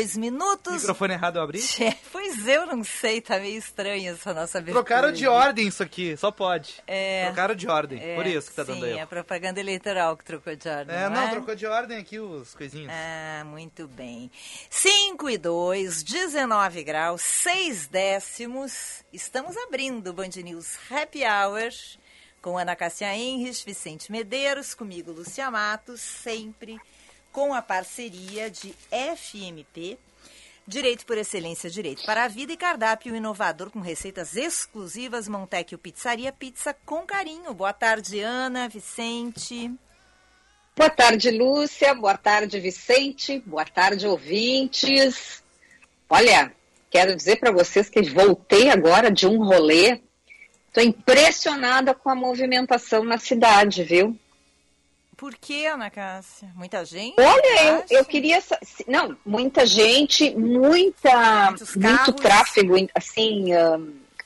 Dois minutos. Microfone errado eu abri? É, pois eu não sei, tá meio estranho essa nossa abertura. Trocaram de ordem isso aqui, só pode. É, Trocaram de ordem, é, por isso que tá sim, dando aí. é a propaganda eleitoral que trocou de ordem. É, não, é? trocou de ordem aqui os coisinhos. Ah, muito bem. 5 e 2, 19 graus, 6 décimos. Estamos abrindo o Band News Happy Hour com Ana Cássia Henrich, Vicente Medeiros, comigo Lúcia Matos, sempre com a parceria de FMP, Direito por Excelência, Direito para a Vida e cardápio inovador com receitas exclusivas Montecchio Pizzaria, pizza com carinho. Boa tarde, Ana, Vicente. Boa tarde, Lúcia. Boa tarde, Vicente. Boa tarde, ouvintes. Olha, quero dizer para vocês que voltei agora de um rolê. Estou impressionada com a movimentação na cidade, viu? Por que, Ana Cássia? Muita gente? Olha, eu, eu, queria. Não, muita gente, muita, muito tráfego, assim,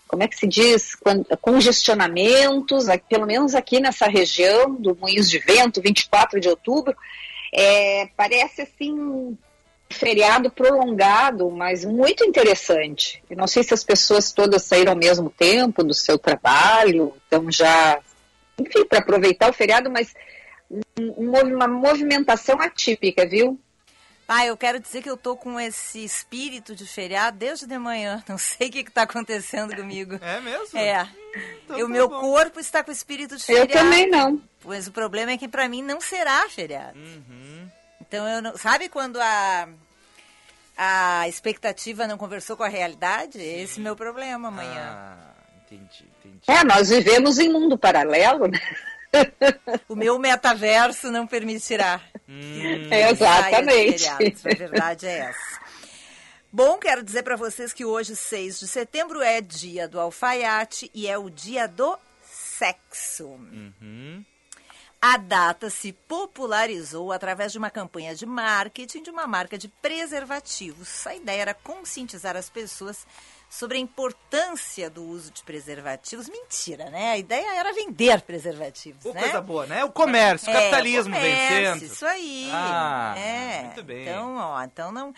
como é que se diz? Congestionamentos, pelo menos aqui nessa região do Moinhos de Vento, 24 de outubro. É, parece assim um feriado prolongado, mas muito interessante. Eu não sei se as pessoas todas saíram ao mesmo tempo do seu trabalho, então já, enfim, para aproveitar o feriado, mas uma movimentação atípica, viu? Ah, eu quero dizer que eu tô com esse espírito de feriado desde de manhã. Não sei o que está acontecendo comigo. É mesmo? É. Então, e o tá meu bom. corpo está com espírito de Eu feriado. também não. Pois o problema é que para mim não será feriado. Uhum. Então eu não. Sabe quando a. A expectativa não conversou com a realidade? Esse é o meu problema amanhã. Ah, entendi, entendi. É, nós vivemos em mundo paralelo, né? O meu metaverso não permitirá. Hum, É, exatamente. A verdade é essa. Bom, quero dizer para vocês que hoje, 6 de setembro, é dia do alfaiate e é o dia do sexo. uhum. A data se popularizou através de uma campanha de marketing de uma marca de preservativos. A ideia era conscientizar as pessoas sobre a importância do uso de preservativos. Mentira, né? A ideia era vender preservativos, Pô, né? coisa boa, né? O comércio, o É, capitalismo comércio, vencendo. Isso aí. Ah, é. muito bem. Então, ó, então não,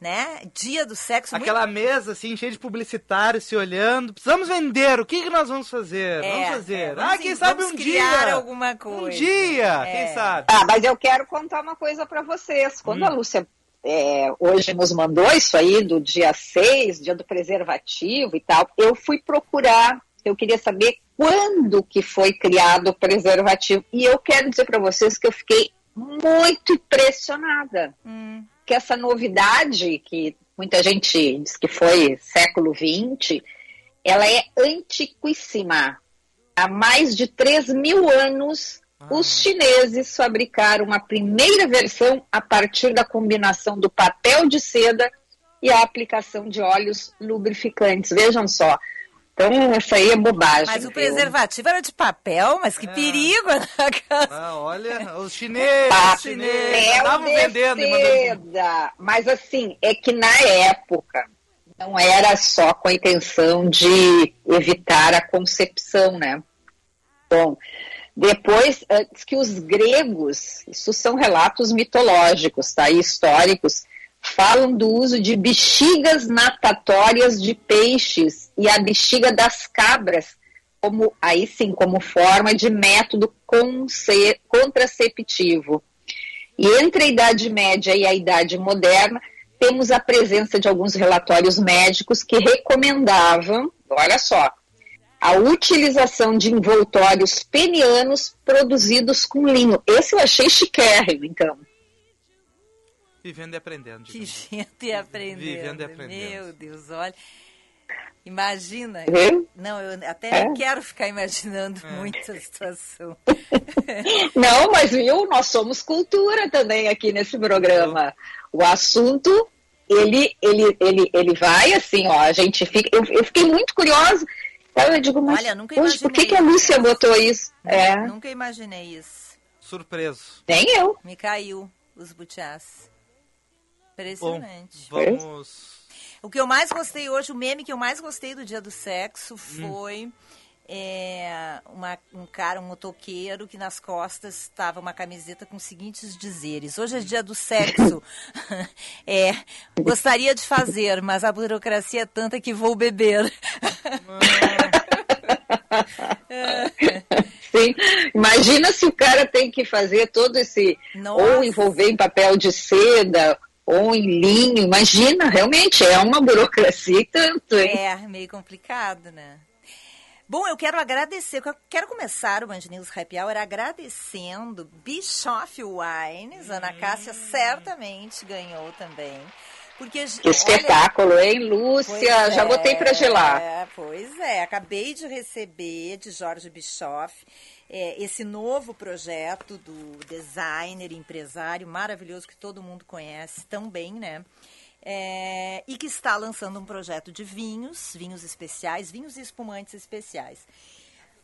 né? Dia do sexo muito Aquela mesa assim, cheia de publicitários se olhando. Precisamos vender. O que, que nós vamos fazer? É, vamos fazer. é, vamos ah, quem em- sabe vamos um criar dia. alguma coisa. Um dia, É. quem sabe? Ah, mas eu quero contar uma coisa para vocês. Quando a Lúcia é, hoje nos mandou isso aí do dia 6, dia do preservativo e tal, eu fui procurar, eu queria saber quando que foi criado o preservativo. E eu quero dizer para vocês que eu fiquei muito impressionada. Hum, que essa novidade, que muita gente diz que foi século XX, ela é antiquíssima. Há mais de 3 mil anos, os chineses fabricaram a primeira versão a partir da combinação do papel de seda e a aplicação de óleos lubrificantes. Vejam só. Então, essa aí é bobagem. Mas o viu? preservativo era de papel, mas É. que perigo, né? Ah, olha, os chineses, Papel os chineses de estavam vendendo e mandando. seda. Mas assim, é que na época não era só com a intenção de evitar a concepção, né? Bom, depois diz que os gregos, isso são relatos mitológicos, tá? E históricos, falam do uso de bexigas natatórias de peixes e a bexiga das cabras, como aí sim, como forma de método contraceptivo. E entre a Idade Média e a Idade Moderna, temos a presença de alguns relatórios médicos que recomendavam, olha só, a utilização de envoltórios penianos produzidos com linho. Esse eu achei chiquérrimo, então. Vivendo e aprendendo. digamos. Vivendo e aprendendo. Vivendo e aprendendo. Meu Deus, olha. Imagina. Viu? Não, eu até É. quero ficar imaginando muito a situação. Não, mas viu, nós somos cultura também aqui nesse programa. O assunto, ele, ele, ele, ele vai assim, ó, a gente fica. Eu, eu fiquei muito curiosa. Então eu digo, mas Olha, nunca poxa, por que, que a Lúcia isso. botou isso? É, Nunca imaginei isso. Surpreso. nem eu. Me caiu os butiás. Bom, Impressionante. vamos. O que eu mais gostei hoje, o meme que eu mais gostei do dia do sexo Hum. É, uma- um cara, um motoqueiro, que nas costas estava uma camiseta com os seguintes dizeres. Hoje é dia do sexo. é, gostaria de fazer, mas a burocracia é tanta que vou beber. Sim. Imagina se o cara tem que fazer todo esse. Nossa. Ou envolver em papel de seda, ou em linho. Imagina, realmente, é uma burocracia e tanto, hein? É, meio complicado, né? Bom, eu quero agradecer, eu quero começar o Band News Happy Hour agradecendo Bischoff Wines. Ana Cássia certamente ganhou também. Porque, Que espetáculo, hein, Lúcia? Pois Já é, botei para gelar. Pois é, acabei de receber de Jorge Bischoff é, esse novo projeto do designer, empresário maravilhoso que todo mundo conhece tão bem, né? É, e que está lançando um projeto de vinhos, vinhos especiais, vinhos e espumantes especiais.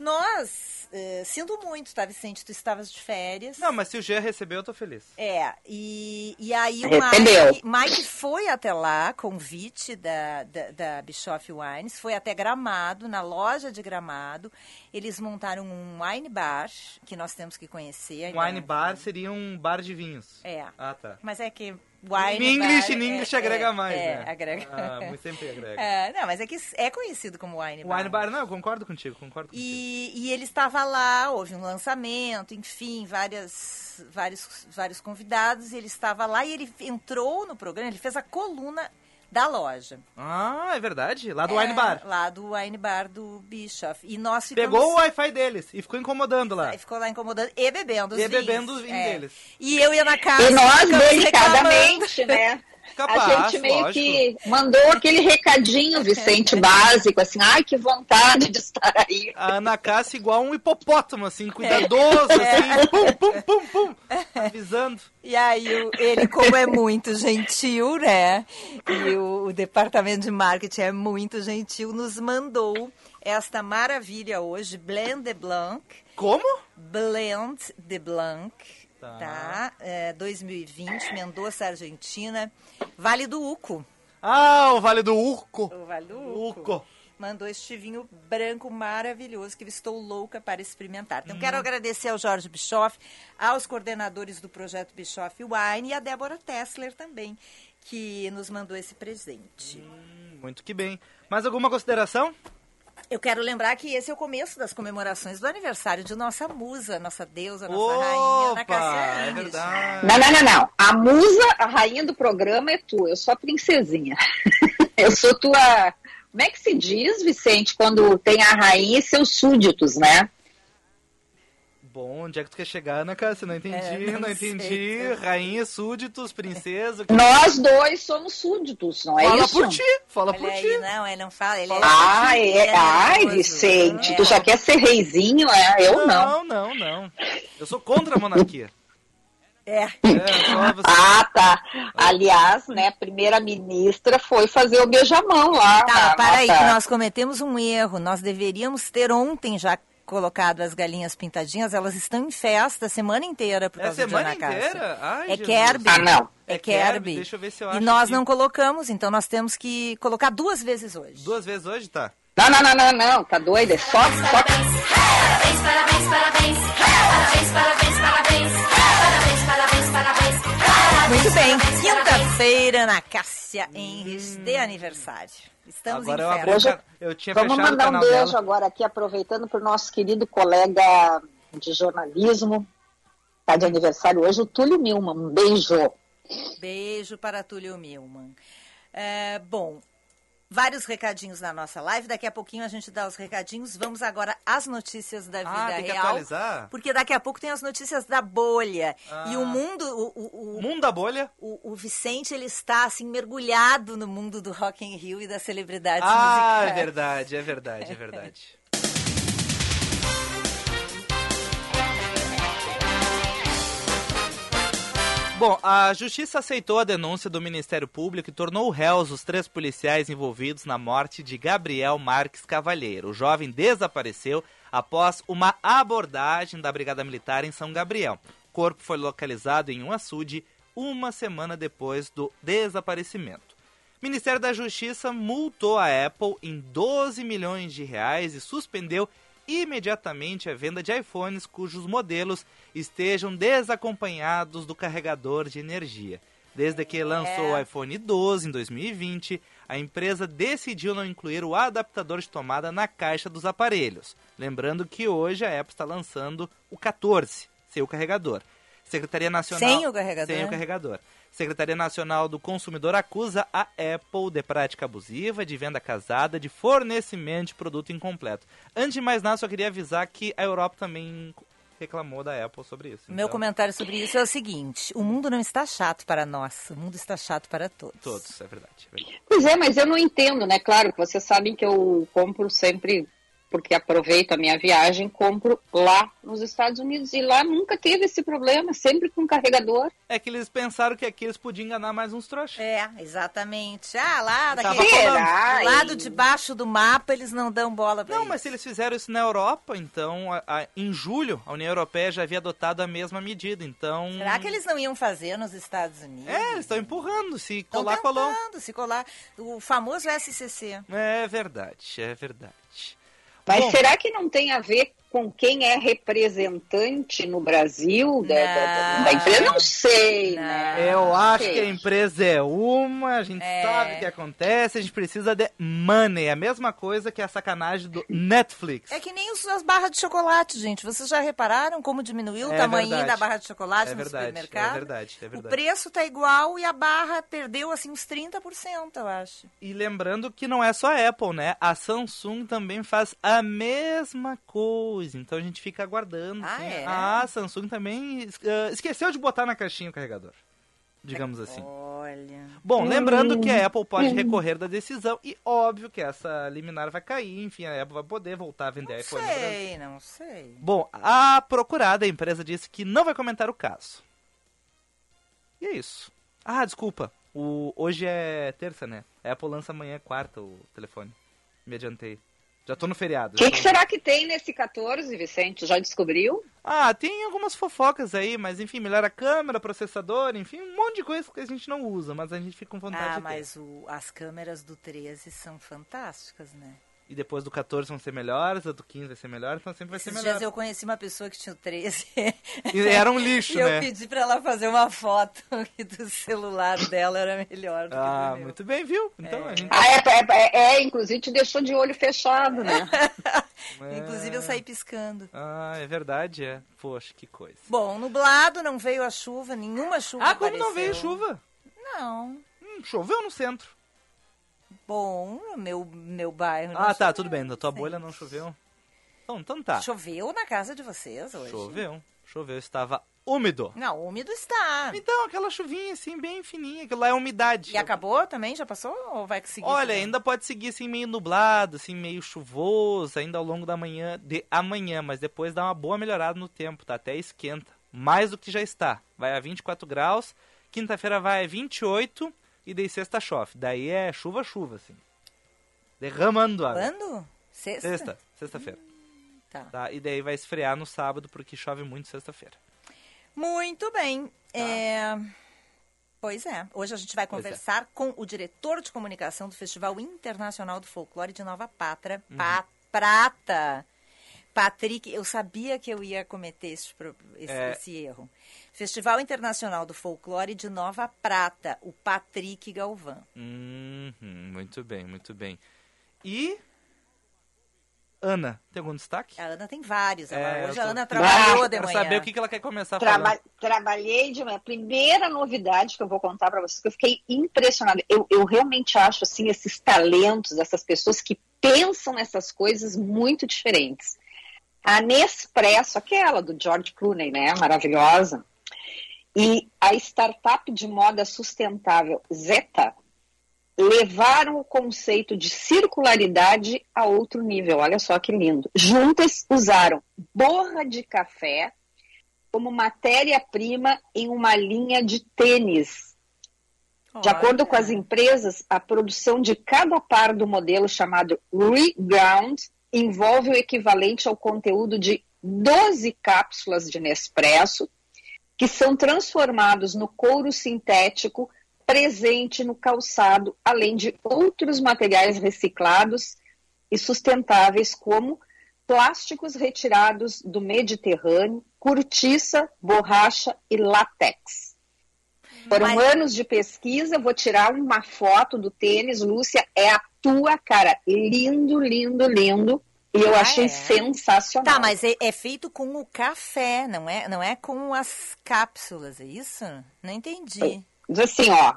Nós, eh, sinto muito, tá, Vicente? Tu estavas de férias. Não, mas se o G recebeu, eu tô feliz. É, e, e aí o. Mike, Mike foi até lá, convite da, da, da Bischoff Wines, foi até Gramado, na loja de Gramado. Eles montaram um wine bar, que nós temos que conhecer. Wine não bar seria um bar de vinhos. É. Ah, tá. Mas é que wine Em English, bar em English é- agrega é- mais, é, né? agrega. Ah, muito sempre agrega. É, não, mas é que é conhecido como wine bar. Wine bar, não, eu concordo contigo, concordo contigo. E, e ele estava lá, houve um lançamento, enfim, várias, vários, vários convidados, e ele estava lá e ele entrou no programa, ele fez a coluna da loja. Ah, é verdade? Lá do É, Wine Bar. Lá do wine bar do Bischoff. E nós ficamos... Pegou o Wi-Fi deles e ficou incomodando lá. Aí ficou lá incomodando e bebendo os E vinhos. bebendo os vinhos É. deles. E eu ia na casa... E nós, delicadamente, né? Capaz, a gente meio lógico. que mandou aquele recadinho, Vicente, básico, assim, ai, que vontade de estar aí. A Ana Cássia igual um hipopótamo, assim, cuidadoso, assim, pum, pum, pum, pum, avisando. E aí ele, como é muito gentil, né? E o, o departamento de marketing é muito gentil, nos mandou esta maravilha hoje, Blend de Blanc. Como? Blend de Blanc, Tá. tá? É, 2020, Mendoza, Argentina. Vale do Uco. Ah, o Vale do Urco. O Vale do Uco. Uco. Mandou este vinho branco maravilhoso que estou louca para experimentar. Então, Hum. quero agradecer ao Jorge Bischoff, aos coordenadores do projeto Bischoff Wine e a Débora Tessler também, que nos mandou esse presente. Muito que bem. Mais alguma consideração? Eu quero lembrar que esse é o começo das comemorações do aniversário de nossa musa, nossa deusa, nossa rainha, Ana Opa, Cássia é verdade. Não, não, não, não. A musa, a rainha do programa é tu, eu sou a princesinha. eu sou tua. Como é que se diz, Vicente, quando tem a rainha e seus súditos, né? Bom, onde é que tu quer chegar, Ana Cássia? Não entendi, É, não, não entendi. sei. Rainha, súditos, princesa. que- Nós dois somos súditos, não é Fala isso? por ti, fala por Olha ti. aí, não, ele não fala, ele é... Ah, ele é, ai. Vicente, É. tu já quer ser reizinho, é? Eu não. Não, não, não. Eu sou contra a monarquia. É. É, você... Ah, tá. Aliás, né, a primeira-ministra foi fazer o beijamão lá. Tá, na para aí, nossa- que nós cometemos um erro. Nós deveríamos ter ontem já colocado as galinhas pintadinhas. Elas estão em festa a semana inteira por É causa de semana Ana Cássia. inteira? Ai, É Jesus. Kerb. Ah, não. É É Kerb, Kerb. deixa eu ver se eu E acho nós aqui. não colocamos, então nós temos que colocar duas vezes hoje. Duas vezes hoje, tá? Não, não, não, não, não, tá doida? É só, só Parabéns, parabéns, parabéns. Parabéns, parabéns, parabéns. Parabéns, parabéns, parabéns. Muito bem, quinta-feira na Cássia Henris de aniversário. Estamos Agora eu em abri festa. o ca- Eu tinha Vamos mandar um beijo dela. agora aqui, aproveitando para o nosso querido colega de jornalismo, tá de aniversário hoje, o Túlio Milman. Um beijo. Beijo para Túlio Milman. É, bom, vários recadinhos na nossa live. Daqui a pouquinho a gente dá os recadinhos. Vamos agora às notícias da vida Ah, tem que real. atualizar? Porque daqui a pouco tem as notícias da bolha. Ah. E o mundo, o, o, o, Mundo da bolha. o, o Vicente, ele está assim mergulhado no mundo do Rock in Rio e das celebridades Ah, é musicais. verdade, é verdade, é verdade. Bom, a justiça aceitou a denúncia do Ministério Público e tornou réus os três policiais envolvidos na morte de Gabriel Marques Cavalheiro. O jovem desapareceu após uma abordagem da Brigada Militar em São Gabriel. O corpo foi localizado em um açude uma semana depois do desaparecimento. O Ministério da Justiça multou a Apple em 12 milhões de reais e suspendeu imediatamente a venda de iPhones cujos modelos estejam desacompanhados do carregador de energia. Desde que lançou o iPhone 12 em 2020, a empresa decidiu não incluir o adaptador de tomada na caixa dos aparelhos. Lembrando que hoje a Apple está lançando o 14, sem o carregador. Secretaria Nacional Sem o carregador? Sem o carregador. Secretaria Nacional do Consumidor acusa a Apple de prática abusiva, de venda casada, de fornecimento de produto incompleto. Antes de mais nada, só queria avisar que a Europa também reclamou da Apple sobre isso. Meu Então, comentário sobre isso é o seguinte: o mundo não está chato para nós, o mundo está chato para todos. Todos, é verdade. É verdade. Pois é, mas eu não entendo, né? Claro que vocês sabem que eu compro sempre, porque aproveito a minha viagem, compro lá nos Estados Unidos. E lá nunca teve esse problema, sempre com carregador. É que eles pensaram que aqui eles podiam enganar mais uns trouxas. É, exatamente. Ah, lá daquele do lado de baixo do mapa eles não dão bola pra Não, isso. mas se eles fizeram isso na Europa, então, a- a- em julho, a União Europeia já havia adotado a mesma medida. Então. Será que eles não iam fazer nos Estados Unidos? É, eles estão empurrando. Se colar, colou. se colar. O famoso SCC. É verdade, é verdade. Mas Bom. será que não tem a ver com quem é representante no Brasil da, da- da- empresa? Não sei, Não. né? Eu acho sei. que a empresa é uma, a gente É. sabe o que acontece, a gente precisa de money. É a mesma coisa que a sacanagem do Netflix. É que nem as barras de chocolate, gente. Vocês já repararam como diminuiu o É tamanho verdade. da barra de chocolate É no verdade, supermercado? é verdade, é O verdade. preço tá igual e a barra perdeu assim uns 30%, eu acho. E lembrando que não é só a Apple, né? A Samsung também faz a mesma coisa. Então a gente fica aguardando. Ah, assim. é? A Samsung também ah, esqueceu de botar na caixinha o carregador. Digamos assim. Olha. Bom, lembrando que a Apple pode recorrer da decisão e óbvio que essa liminar vai cair, enfim, a Apple vai poder voltar a vender Não iPhone Brasil. sei, não sei. Bom, a procurada, a empresa disse que não vai comentar o caso. E é isso. Ah, desculpa. O, hoje é terça, né? A Apple lança amanhã, quarta, o telefone. Me adiantei. Já tô no feriado. O que, tô- que será que tem nesse 14, Vicente? Já descobriu? Ah, tem algumas fofocas aí, mas enfim, melhora a câmera, processador, enfim, um monte de coisa que a gente não usa, mas a gente fica com vontade Ah, de ter. mas o- as câmeras do 13 são fantásticas, né? E depois do 14 vão ser melhores, a do 15 vai ser melhor, então sempre vai ser Esses melhor. dias eu conheci uma pessoa que tinha o 13. E era um lixo, e eu né? pedi pra ela fazer uma foto e do celular dela era melhor do que Ah, do meu. muito bem, viu? Então a gente. Ah, é, é, é, é, inclusive te deixou de olho fechado, né? Inclusive eu saí piscando. Ah, é verdade, é. Poxa, que coisa. Bom, nublado, não veio a chuva, nenhuma chuva Ah, como não apareceu. veio chuva? Não. Hum, choveu no centro. Bom, no meu, meu bairro. Ah, tá, choveu. tudo bem. Na tua bolha não choveu. Então, então tá. Choveu na casa de vocês hoje? Choveu. Choveu, estava úmido. Não, úmido está. Então, aquela chuvinha assim, bem fininha, aquilo lá é umidade. E acabou também? Já passou ou vai seguir? Olha, ainda pode seguir assim meio nublado, assim meio chuvoso, ainda ao longo da manhã de amanhã, mas depois dá uma boa melhorada no tempo, tá? Até esquenta, mais do que já está. Vai a 24 graus, quinta-feira vai a 28 e daí sexta chove. Daí é chuva, chuva assim. Derramando água. Quando? Sexta? Sexta, sexta-feira. Tá. Tá? E daí vai esfriar no sábado porque chove muito sexta-feira. Muito bem. Tá. É, Pois é. Hoje a gente vai é. conversar com o diretor de comunicação do Festival Internacional do Folclore de Nova Pátria, Uhum. Pa- Prata. Patrick, eu sabia que eu ia cometer esse, esse- É. esse erro. Festival Internacional do Folclore de Nova Prata, o Patrick Galvão. Uhum, muito bem, muito bem. E Ana, tem algum destaque? A Ana tem vários. É, hoje tô- a Ana trabalhou de Quero manhã. saber o que, que ela quer começar Traba- falando. trabalhei de uma primeira novidade que eu vou contar para vocês, que eu fiquei impressionada. Eu, eu realmente acho assim esses talentos, essas pessoas que pensam nessas coisas muito diferentes. A Nespresso, aquela do George Clooney, né, maravilhosa, e a startup de moda sustentável Zeta levaram o conceito de circularidade a outro nível. Olha só que lindo. Juntas usaram borra de café como matéria-prima em uma linha de tênis. De acordo com as empresas, a produção de cada par do modelo chamado Reground envolve o equivalente ao conteúdo de 12 cápsulas de Nespresso, que são transformados no couro sintético presente no calçado, além de outros materiais reciclados e sustentáveis, como plásticos retirados do Mediterrâneo, cortiça, borracha e látex. Foram Mas- anos de pesquisa, vou tirar uma foto do tênis, Lúcia, é a tua cara. Lindo, lindo, lindo. E eu Ah, achei é? sensacional. Tá, mas é, é feito com o café, não é, não é com as cápsulas, é isso? Não entendi. Diz assim, ó.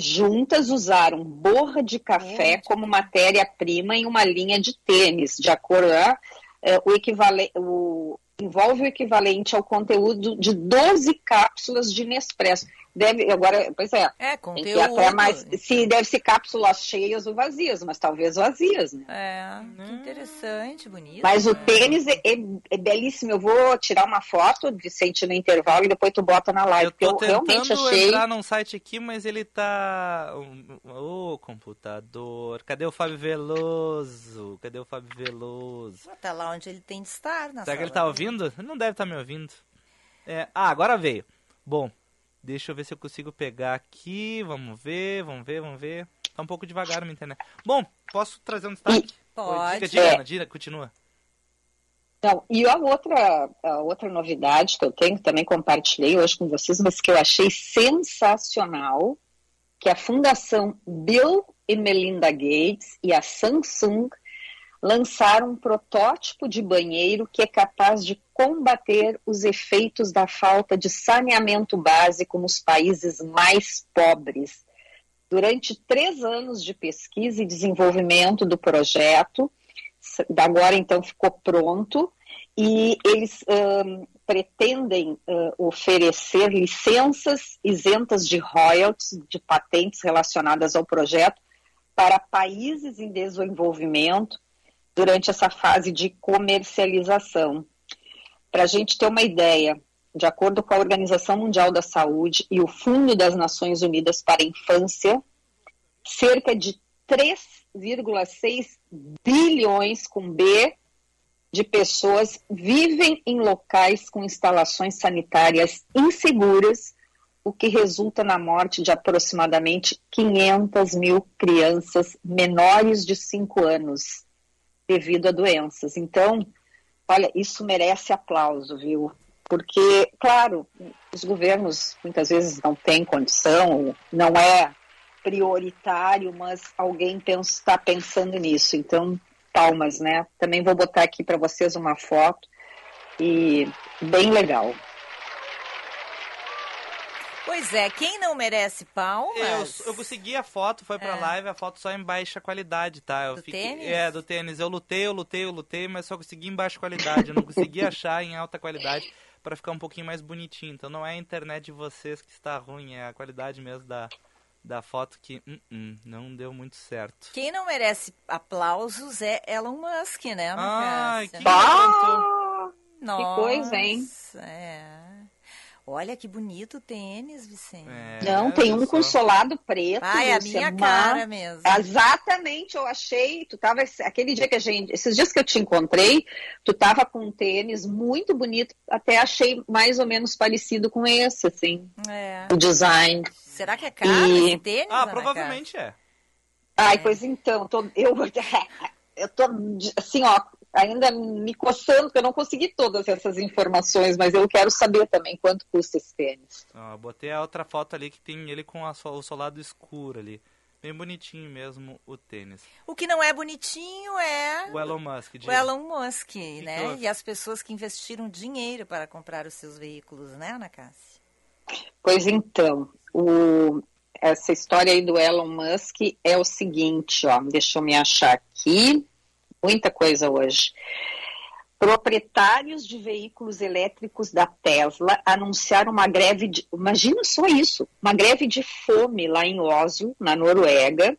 Juntas usaram borra de café de como matéria-prima em uma linha de tênis, de acordo né, é, o equivalente, o, envolve o equivalente ao conteúdo de 12 cápsulas de Nespresso. Deve, agora, pois é, É, tem que ir conteúdo. até mais, se deve ser cápsulas cheias ou vazias, mas talvez vazias, né? É, que interessante, bonito. Mas o né? tênis é, é- é belíssimo. Eu vou tirar uma foto, Vicente, no intervalo, e depois tu bota na live. Eu porque tô eu realmente tentando achei. entrar num site aqui, mas ele tá. Ô, computador. Cadê o Fábio Veloso? Cadê o Fábio Veloso? Tá lá onde ele tem de estar. Na Será que ele tá ouvindo? Ele não deve estar me ouvindo. É, ah, agora veio. Bom, deixa eu ver se eu consigo pegar aqui. Vamos ver, vamos ver, vamos ver. Tá um pouco devagar a minha internet. Bom, posso trazer um destaque? Pode. Diga, diga, É. Ana, diga, continua. Não, e a outra, a outra novidade que eu tenho, que também compartilhei hoje com vocês, mas que eu achei sensacional, que a Fundação Bill e Melinda Gates e a Samsung lançaram um protótipo de banheiro que é capaz de combater os efeitos da falta de saneamento básico nos países mais pobres. Durante três anos de pesquisa e desenvolvimento do projeto, agora então ficou pronto e eles ãh, pretendem ãh, oferecer licenças isentas de royalties, de patentes relacionadas ao projeto para países em desenvolvimento durante essa fase de comercialização. Para a gente ter uma ideia, de acordo com a Organização Mundial da Saúde e o Fundo das Nações Unidas para a Infância, cerca de 3,6 bilhões com B de pessoas vivem em locais com instalações sanitárias inseguras, o que resulta na morte de aproximadamente 500 mil crianças menores de 5 anos devido a doenças. Então, olha, isso merece aplauso, viu? Porque, claro, os governos muitas vezes não têm condição, não é prioritário, mas alguém está pensando nisso. Então, palmas, né? Também vou botar aqui para vocês uma foto e bem legal. Pois é, quem não merece palmas? Eu, eu consegui a foto, foi pra É. live, a foto só em baixa qualidade, tá? Eu Do fiquei- tênis? É, do tênis. Eu lutei, eu lutei, eu lutei, mas só consegui em baixa qualidade. Eu não consegui achar em alta qualidade pra ficar um pouquinho mais bonitinho. Então não é a internet de vocês que está ruim, é a qualidade mesmo da, da foto que hum, hum, não deu muito certo. Quem não merece aplausos é Elon Musk, né, Cássia? que- Ah, Nossa, coisa, hein? É. Olha que bonito o tênis, Vicente. É, não, tem um com solado preto. Ai, a Lúcia, minha mas- cara mesmo. Exatamente, eu achei. Tu tava aquele dia que a gente, esses dias que eu te encontrei, tu tava com um tênis muito bonito, até achei mais ou menos parecido com esse, assim, É. o design. Será que é caro E- esse tênis? Ah, provavelmente é. Ai, pois então, tô- eu, eu tô assim, ó, ainda me coçando, porque eu não consegui todas essas informações, mas eu quero saber também quanto custa esse tênis. Ó, botei a outra foto ali que tem ele com a o solado escuro ali. Bem bonitinho mesmo o tênis. O que não é bonitinho é O Elon Musk. o. Elon Musk, né? houve? E as pessoas que investiram dinheiro para comprar os seus veículos, né, Ana Cássia? Pois então, o- essa história aí do Elon Musk é o seguinte, ó, deixa eu me achar aqui, muita coisa hoje. Proprietários de veículos elétricos da Tesla anunciaram uma greve de, imagina só isso, uma greve de fome lá em Oslo, na Noruega,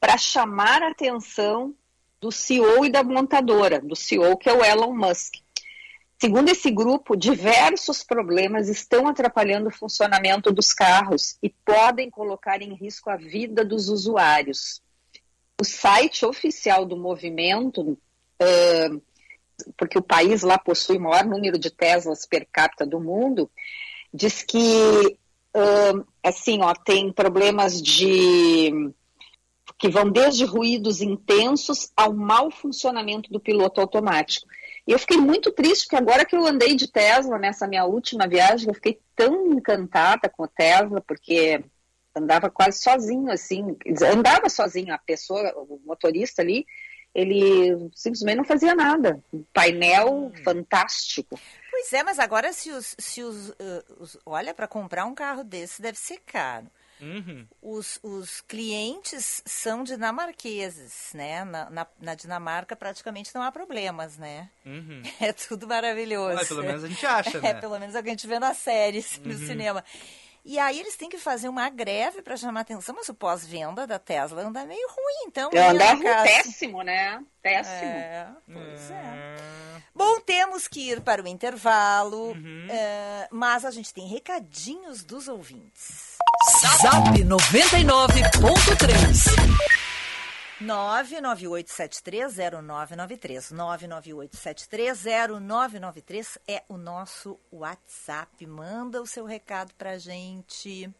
para chamar a atenção do CEO e da montadora, do CEO que é o Elon Musk. Segundo esse grupo, diversos problemas estão atrapalhando o funcionamento dos carros e podem colocar em risco a vida dos usuários. O site oficial do movimento, eh, porque o país lá possui o maior número de Teslas per capita do mundo, diz que ah, assim, ó, tem problemas de que vão desde ruídos intensos ao mau funcionamento do piloto automático. E eu fiquei muito triste, porque agora que eu andei de Tesla nessa minha última viagem, eu fiquei tão encantada com o Tesla, porque andava quase sozinho, assim, andava sozinho, a pessoa, o motorista ali, ele simplesmente não fazia nada. Um painel fantástico. Pois é, mas agora se os, se os, eh, os- olha, para comprar um carro desse deve ser caro. Uhum. Os, os clientes são dinamarqueses, né? Na, na, na Dinamarca praticamente não há problemas, né? Uhum. É tudo maravilhoso. Mas pelo menos a gente acha, É, né? pelo menos é o que a gente vê nas séries, no cinema. E aí eles têm que fazer uma greve para chamar atenção, mas o pós-venda da Tesla anda meio ruim, então. Eu né, andava péssimo, né? Péssimo. É, pois é. Hum, Bom, temos que ir para o intervalo, Uhum. eh, mas a gente tem recadinhos dos ouvintes. Zap 99.3. 998730993. 998730993 é o nosso WhatsApp. Manda o seu recado pra gente.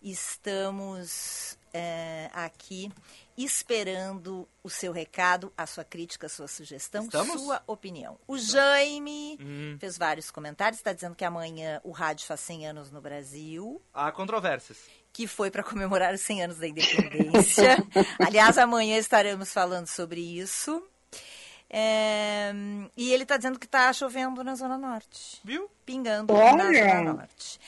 Estamos eh, aqui esperando o seu recado, a sua crítica, a sua sugestão, Estamos? sua opinião. O Jaime Hum. fez vários comentários, está dizendo que amanhã o rádio faz 100 anos no Brasil Há controvérsias. Que foi para comemorar os 100 anos da independência. Aliás, amanhã estaremos falando sobre isso. É, e ele está dizendo que está chovendo na Zona Norte. Viu? Pingando na Olha! Zona Norte.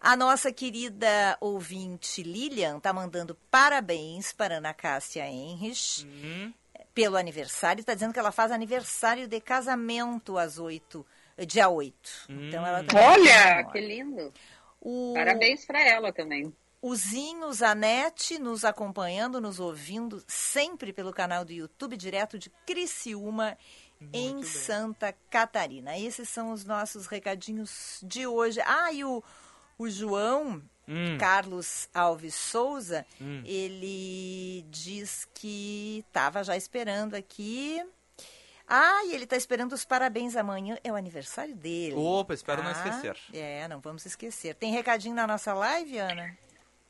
A nossa querida ouvinte Lilian está mandando parabéns para Ana Cássia Henrich Uhum. pelo aniversário. Está dizendo que ela faz aniversário de casamento às 8, dia 8. Então ela tá Olha, comemora. que lindo. O- Parabéns para ela também. O Zinho Zanetti nos acompanhando, nos ouvindo sempre pelo canal do YouTube, direto de Criciúma, em bem. Santa Catarina. Esses são os nossos recadinhos de hoje. Ah, e o, o João Hum. Carlos Alves Souza, Hum. ele diz que estava já esperando aqui. Ah, e ele está esperando os parabéns amanhã. É o aniversário dele. Opa, espero não tá? esquecer. É, não vamos esquecer. Tem recadinho na nossa live, Ana?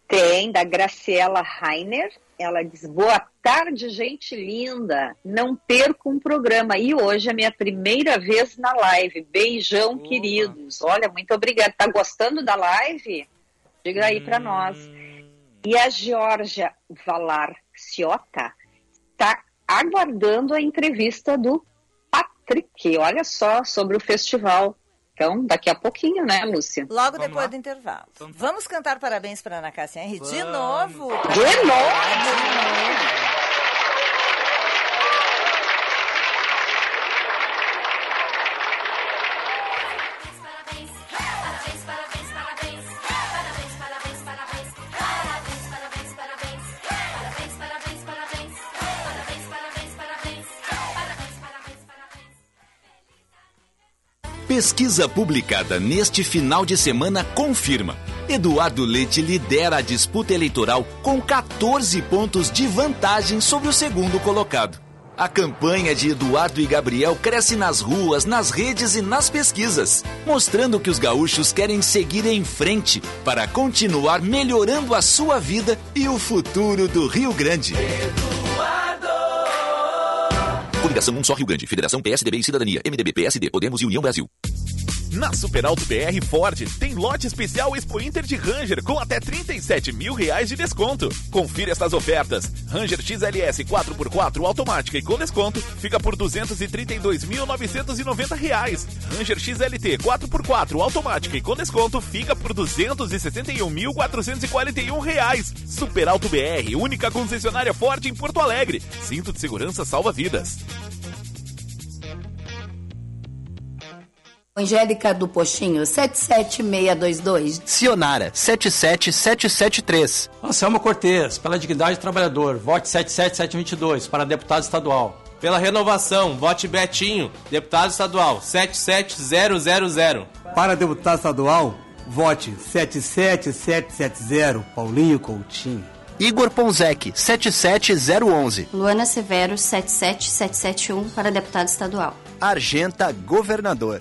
Tem, da Graciela Rainer. Ela diz: Boa tarde, gente linda. Não perco um programa. E hoje é minha primeira vez na live. Beijão, Opa. queridos. Olha, muito obrigada. Tá gostando da live? Diga aí para nós. Hum. E a Georgia Valar Ciota está aguardando a entrevista do Patrick. Olha só, sobre o festival. Então, daqui a pouquinho, né, Lúcia? Logo Vamos depois lá? do intervalo. Tá. Vamos cantar parabéns para Ana Cássia Henry de Vamos. novo. pra- De novo! Pesquisa publicada neste final de semana confirma. Eduardo Leite lidera a disputa eleitoral com 14 pontos de vantagem sobre o segundo colocado. A campanha de Eduardo e Gabriel cresce nas ruas, nas redes e nas pesquisas, mostrando que os gaúchos querem seguir em frente para continuar melhorando a sua vida e o futuro do Rio Grande. Coligação Um Só Rio Grande, Federação PSDB e Cidadania, MDB, PSD, Podemos e União Brasil. Na Super Alto BR Ford tem lote especial Expo Inter de Ranger com até 37 mil reais de desconto. Confira estas ofertas. Ranger XLS 4x4 automática e com desconto fica por 232.990 reais. Ranger XLT 4x4 automática e com desconto fica por 261.441 reais. Super Alto BR, única concessionária Ford em Porto Alegre. Cinto de segurança salva vidas. Angélica do Postinho, 77622. Cionara, 77773. Anselmo Cortez, pela dignidade do trabalhador, vote 77722 para deputado estadual. Pela renovação, vote Betinho, deputado estadual, 77000. Para deputado estadual, vote 77770, Paulinho Coutinho. Igor Ponzec, 77011. Luana Severo, 77771 para deputado estadual. Argenta, governador.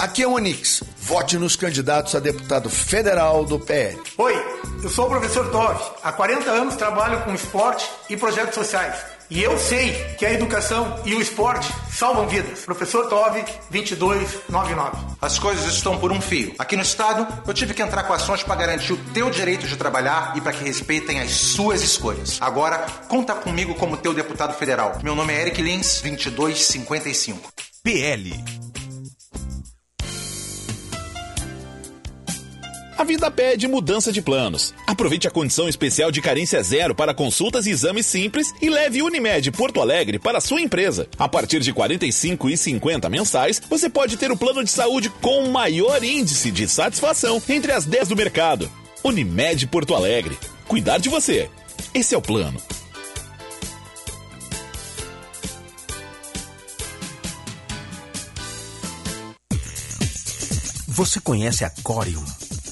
Aqui é o Onix. Vote nos candidatos a deputado federal do PL. Oi, eu sou o professor Tove. Há 40 anos trabalho com esporte e projetos sociais. E eu sei que a educação e o esporte salvam vidas. Professor Tove, 2299. As coisas estão por um fio. Aqui no estado, eu tive que entrar com ações para garantir o teu direito de trabalhar e para que respeitem as suas escolhas. Agora, conta comigo como teu deputado federal. Meu nome é Eric Lins, 2255. PL A vida pede mudança de planos. Aproveite a condição especial de carência zero para consultas e exames simples e leve Unimed Porto Alegre para sua empresa. A partir de R$ 45,50 mensais, você pode ter o plano de saúde com maior índice de satisfação entre as 10 do mercado. Unimed Porto Alegre. Cuidar de você. Esse é o plano. Você conhece a Corium?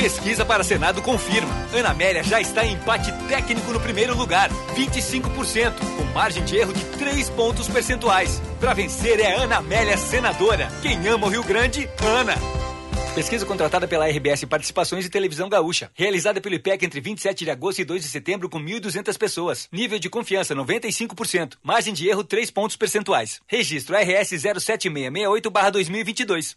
Pesquisa para Senado confirma. Ana Amélia já está em empate técnico no primeiro lugar, 25%, com margem de erro de 3 pontos percentuais. Para vencer é Ana Amélia senadora. Quem ama o Rio Grande, Ana. Pesquisa contratada pela RBS Participações e Televisão Gaúcha. Realizada pelo IPEC entre 27 de agosto e 2 de setembro com 1.200 pessoas. Nível de confiança 95%. Margem de erro 3 pontos percentuais. Registro RS 07668-2022.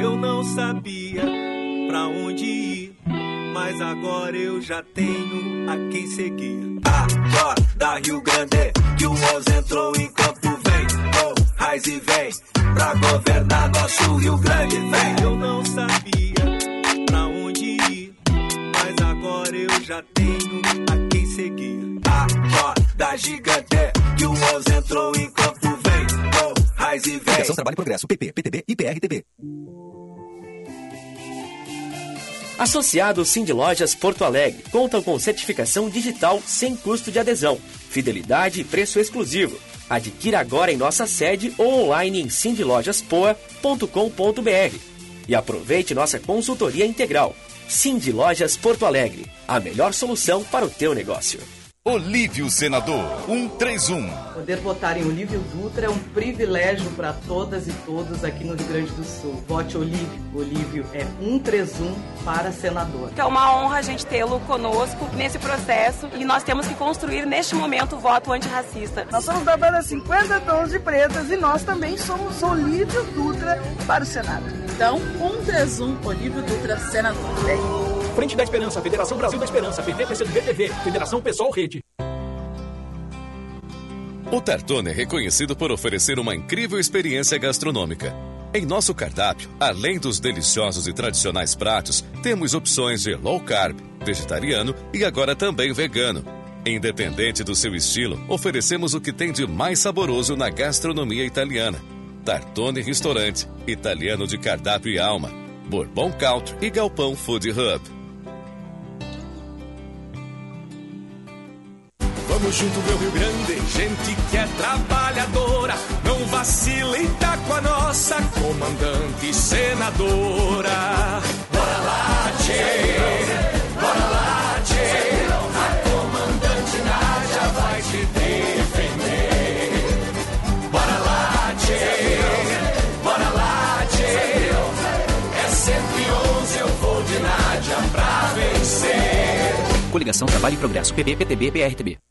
Eu não sabia pra onde ir, mas agora eu já tenho a quem seguir. Acorda Rio Grande, que o Oz entrou em campo, vem, oh, raiz e vem, pra governar nosso Rio Grande, vem. Eu não sabia pra onde ir, mas agora eu já tenho a quem seguir. Acorda gigante, que o Oz entrou em campo, raiz e vem. Federação Trabalho e Progresso, PP, PTB e PRTB. Associados Cindy Lojas Porto Alegre contam com certificação digital sem custo de adesão, fidelidade e preço exclusivo. Adquira agora em nossa sede ou online em cindylojaspoa.com.br e aproveite nossa consultoria integral. Cindy Lojas Porto Alegre, a melhor solução para o teu negócio. Olívio Senador 131. Poder votar em Olívio Dutra é um privilégio para todas e todos aqui no Rio Grande do Sul. Vote Olívio. Olívio é 131 para senador. É uma honra a gente tê-lo conosco nesse processo e nós temos que construir neste momento o voto antirracista. Nós somos da banda 50 Tons de Pretas e nós também somos Olívio Dutra para o Senado. Então, 131 Olívio Dutra, senador. É. Frente da Esperança, Federação Brasil da Esperança, PT, PCdoB, TV, Federação Pessoal Rede. O Tartone é reconhecido por oferecer uma incrível experiência gastronômica. Em nosso cardápio, além dos deliciosos e tradicionais pratos, temos opções de low carb, vegetariano e agora também vegano. Independente do seu estilo, oferecemos o que tem de mais saboroso na gastronomia italiana. Tartone Restaurante, italiano de cardápio e alma. Bourbon Country e Galpão Food Hub. Vamos junto, meu Rio Grande, gente que é trabalhadora, não vacila e tá com a nossa comandante senadora. Bora lá, tchê, bora lá, tchê, a comandante Nádia vai te defender. Bora lá, tchê, bora lá, tchê, é 111, eu vou de Nádia pra vencer. Coligação Trabalho e Progresso, PP, PTB, PRTB.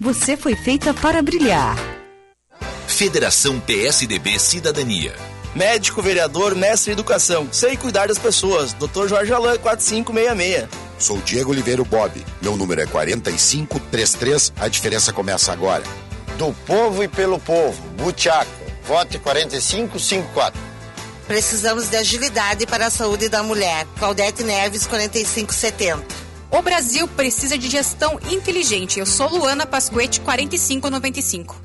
você foi feita para brilhar. Federação PSDB Cidadania. Médico, vereador, mestre em educação. Sei cuidar das pessoas. Dr. Jorge Alain, 4566. Sou Diego Oliveira Bob. Meu número é 4533. A diferença começa agora. Do povo e pelo povo. Butiaco. Vote 4554. Precisamos de agilidade para a saúde da mulher. Claudete Neves, 4570. O Brasil precisa de gestão inteligente. Eu sou Luana Pasquete, 4595.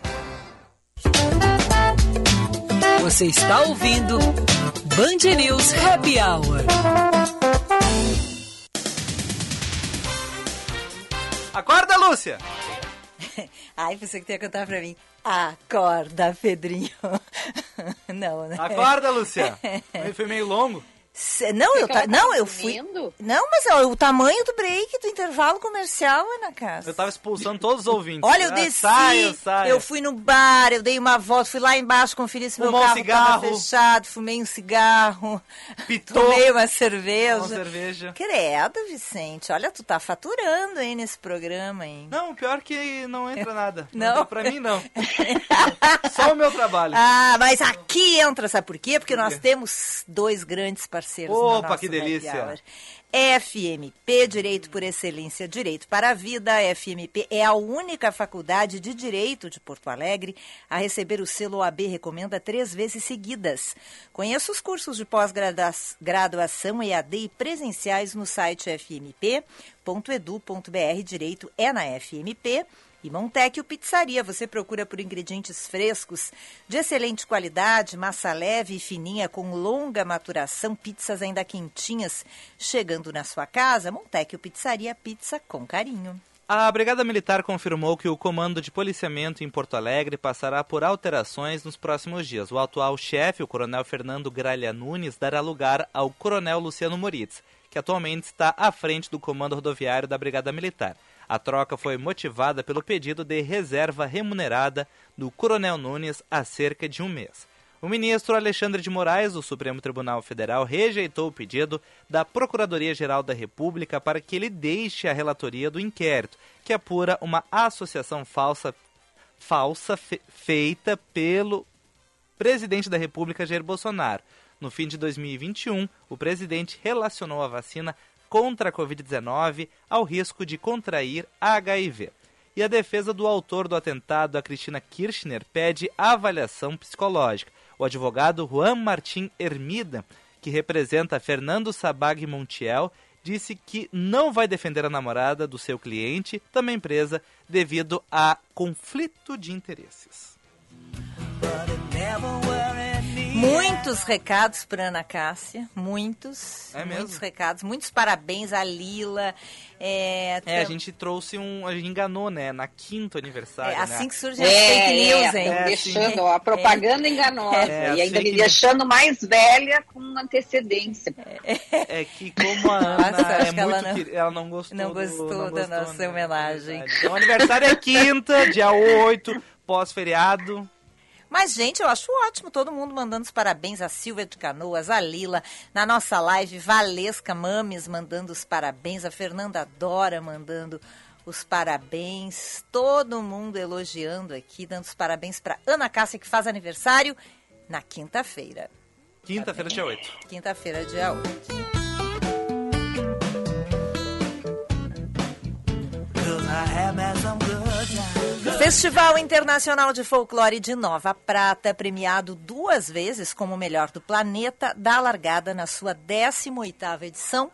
Você está ouvindo Band News Happy Hour. Acorda, Lúcia! Ai, pensei que ia cantar pra mim. Acorda, Pedrinho. Não, né? Acorda, Lúcia! Foi meio longo. Não, eu, ta... não, tá eu fui. Não, mas ó, o tamanho do break, do intervalo comercial, Ana Casa. Eu tava expulsando todos os ouvintes. Olha, eu desci, saio, saio. eu fui no bar, eu dei uma volta, fui lá embaixo conferir se meu Fumou um carro cigarro. tava fechado, fumei um cigarro, Pitou. tomei uma cerveja. Uma cerveja. Credo, Vicente, olha, tu tá faturando aí nesse programa, hein? Não, pior que não entra nada. Não? Pra mim, não. Só o meu trabalho. Ah, mas aqui entra, sabe por quê? Porque nós temos dois grandes parceiros no Opa, nosso que delícia. FMP, Direito por Excelência, Direito para a Vida. A FMP é a única faculdade de Direito de Porto Alegre a receber o selo OAB Recomenda três vezes seguidas. Conheça os cursos de pós-graduação EAD e presenciais no site fmp.edu.br. Direito é na FMP. E Montecchio Pizzaria, você procura por ingredientes frescos, de excelente qualidade, massa leve e fininha, com longa maturação, pizzas ainda quentinhas, chegando na sua casa. Montecchio Pizzaria, pizza com carinho. A Brigada Militar confirmou que o comando de policiamento em Porto Alegre passará por alterações nos próximos dias. O atual chefe, o coronel Fernando Gralha Nunes, dará lugar ao coronel Luciano Moritz, que atualmente está à frente do comando rodoviário da Brigada Militar. A troca foi motivada pelo pedido de reserva remunerada do Coronel Nunes há cerca de um mês. O ministro Alexandre de Moraes, do Supremo Tribunal Federal, rejeitou o pedido da Procuradoria-Geral da República para que ele deixe a relatoria do inquérito, que apura uma associação falsa, falsa fe, feita pelo presidente da República, Jair Bolsonaro. No fim de 2021, o presidente relacionou a vacina contra a Covid-19 ao risco de contrair HIV. E a defesa do autor do atentado, a Cristina Kirchner, pede avaliação psicológica. O advogado Juan Martim Hermida, que representa Fernando Sabag Montiel disse que não vai defender a namorada do seu cliente, também presa, devido a conflito de interesses. Muitos recados para Ana Cássia, muitos. É mesmo? Muitos recados, muitos parabéns a Lila. É, É, a gente trouxe um. A gente enganou, né? Na quinto aniversário. É, assim né? que surgem as fake news, hein? É, deixando sim. a propaganda enganosa É, e ainda fake me news. deixando mais velha com antecedência. É que como a Ana Nossa, é acho que ela não- que- ela não gostou. Não do- gostou não da gostou, nossa né? homenagem. Então, o aniversário é quinta, dia 8, pós-feriado. Mas, gente, eu acho ótimo todo mundo mandando os parabéns a Silvia de Canoas, a Lila, na nossa live, Valesca Mames mandando os parabéns, a Fernanda Dora mandando os parabéns, todo mundo elogiando aqui, dando os parabéns para Ana Cássia, que faz aniversário na quinta-feira. Quinta-feira, dia 8. Quinta-feira, dia 8. Festival Internacional de Folclore de Nova Prata, premiado duas vezes como o melhor do planeta, dá largada na sua 18ª edição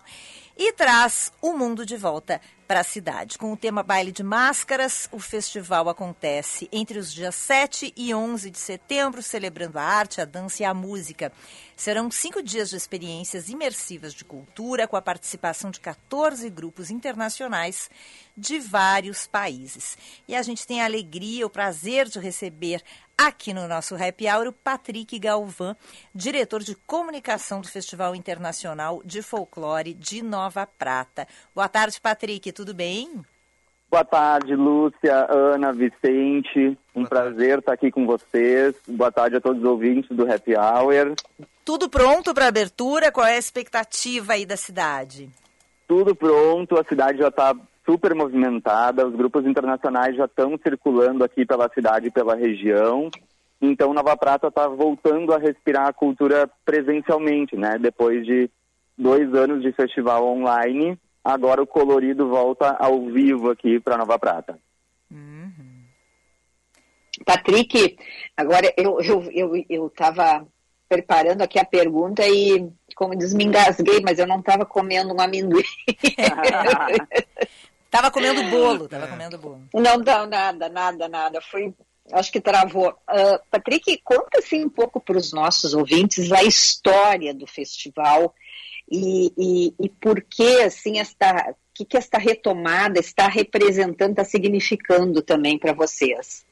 e traz o mundo de volta para a cidade. Com o tema Baile de Máscaras, o festival acontece entre os dias 7 e 11 de setembro, celebrando a arte, a dança e a música. Serão cinco dias de experiências imersivas de cultura, com a participação de 14 grupos internacionais de vários países. E a gente tem a alegria, o prazer de receber aqui no nosso Happy Hour o Patrick Galvão, diretor de comunicação do Festival Internacional de Folclore de Nova Prata. Boa tarde, Patrick, tudo bem? Boa tarde, Lúcia, Ana, Vicente. Um prazer estar aqui com vocês. Boa tarde a todos os ouvintes do Happy Hour. Tudo pronto para abertura? Qual é a expectativa aí da cidade? Tudo pronto, a cidade já está super movimentada, os grupos internacionais já estão circulando aqui pela cidade e pela região. Então, Nova Prata está voltando a respirar a cultura presencialmente, né? Depois de dois anos de festival online, agora o colorido volta ao vivo aqui para Nova Prata. Patrick, agora eu eu eu eu estava preparando aqui a pergunta e como diz, me engasguei, mas eu não estava comendo um amendoim. Tava comendo bolo, tava comendo bolo. Não, não, nada, nada, nada. Foi, acho que travou. Ah, Patrick, conta assim um pouco para os nossos ouvintes a história do festival e, e, e por que assim esta, que, que esta retomada está representando, está significando também para vocês.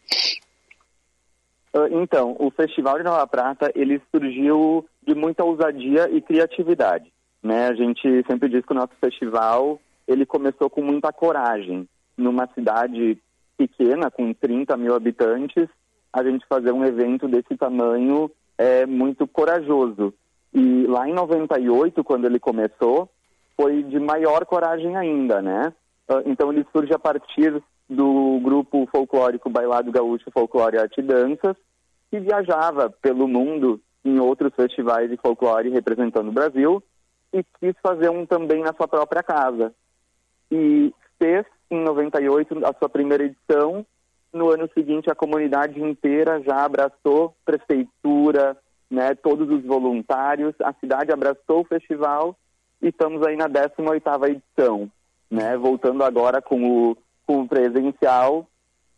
Ah, Então, o Festival de Nova Prata, ele surgiu de muita ousadia e criatividade, né? A gente sempre diz que o nosso festival, ele começou com muita coragem. Numa cidade pequena, com 30 mil habitantes, a gente fazer um evento desse tamanho é muito corajoso. E lá em 98, quando ele começou, foi de maior coragem ainda, né? Ah, Então ele surge a partir do grupo folclórico Bailado Gaúcho Folclore Arte e Danças, que viajava pelo mundo em outros festivais de folclore representando o Brasil e quis fazer um também na sua própria casa. E fez em 98 a sua primeira edição. No ano seguinte, a comunidade inteira já abraçou prefeitura, né, todos os voluntários, a cidade abraçou o festival e estamos aí na 18ª edição, né, voltando agora com o, com o presencial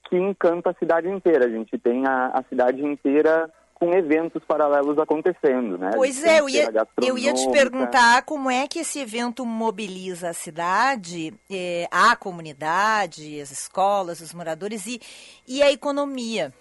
que encanta a cidade inteira. A gente tem a, a cidade inteira com eventos paralelos acontecendo, né? Pois é, eu ia, eu ia te perguntar como é que esse evento mobiliza a cidade, eh, a comunidade, as escolas, os moradores e, e a economia.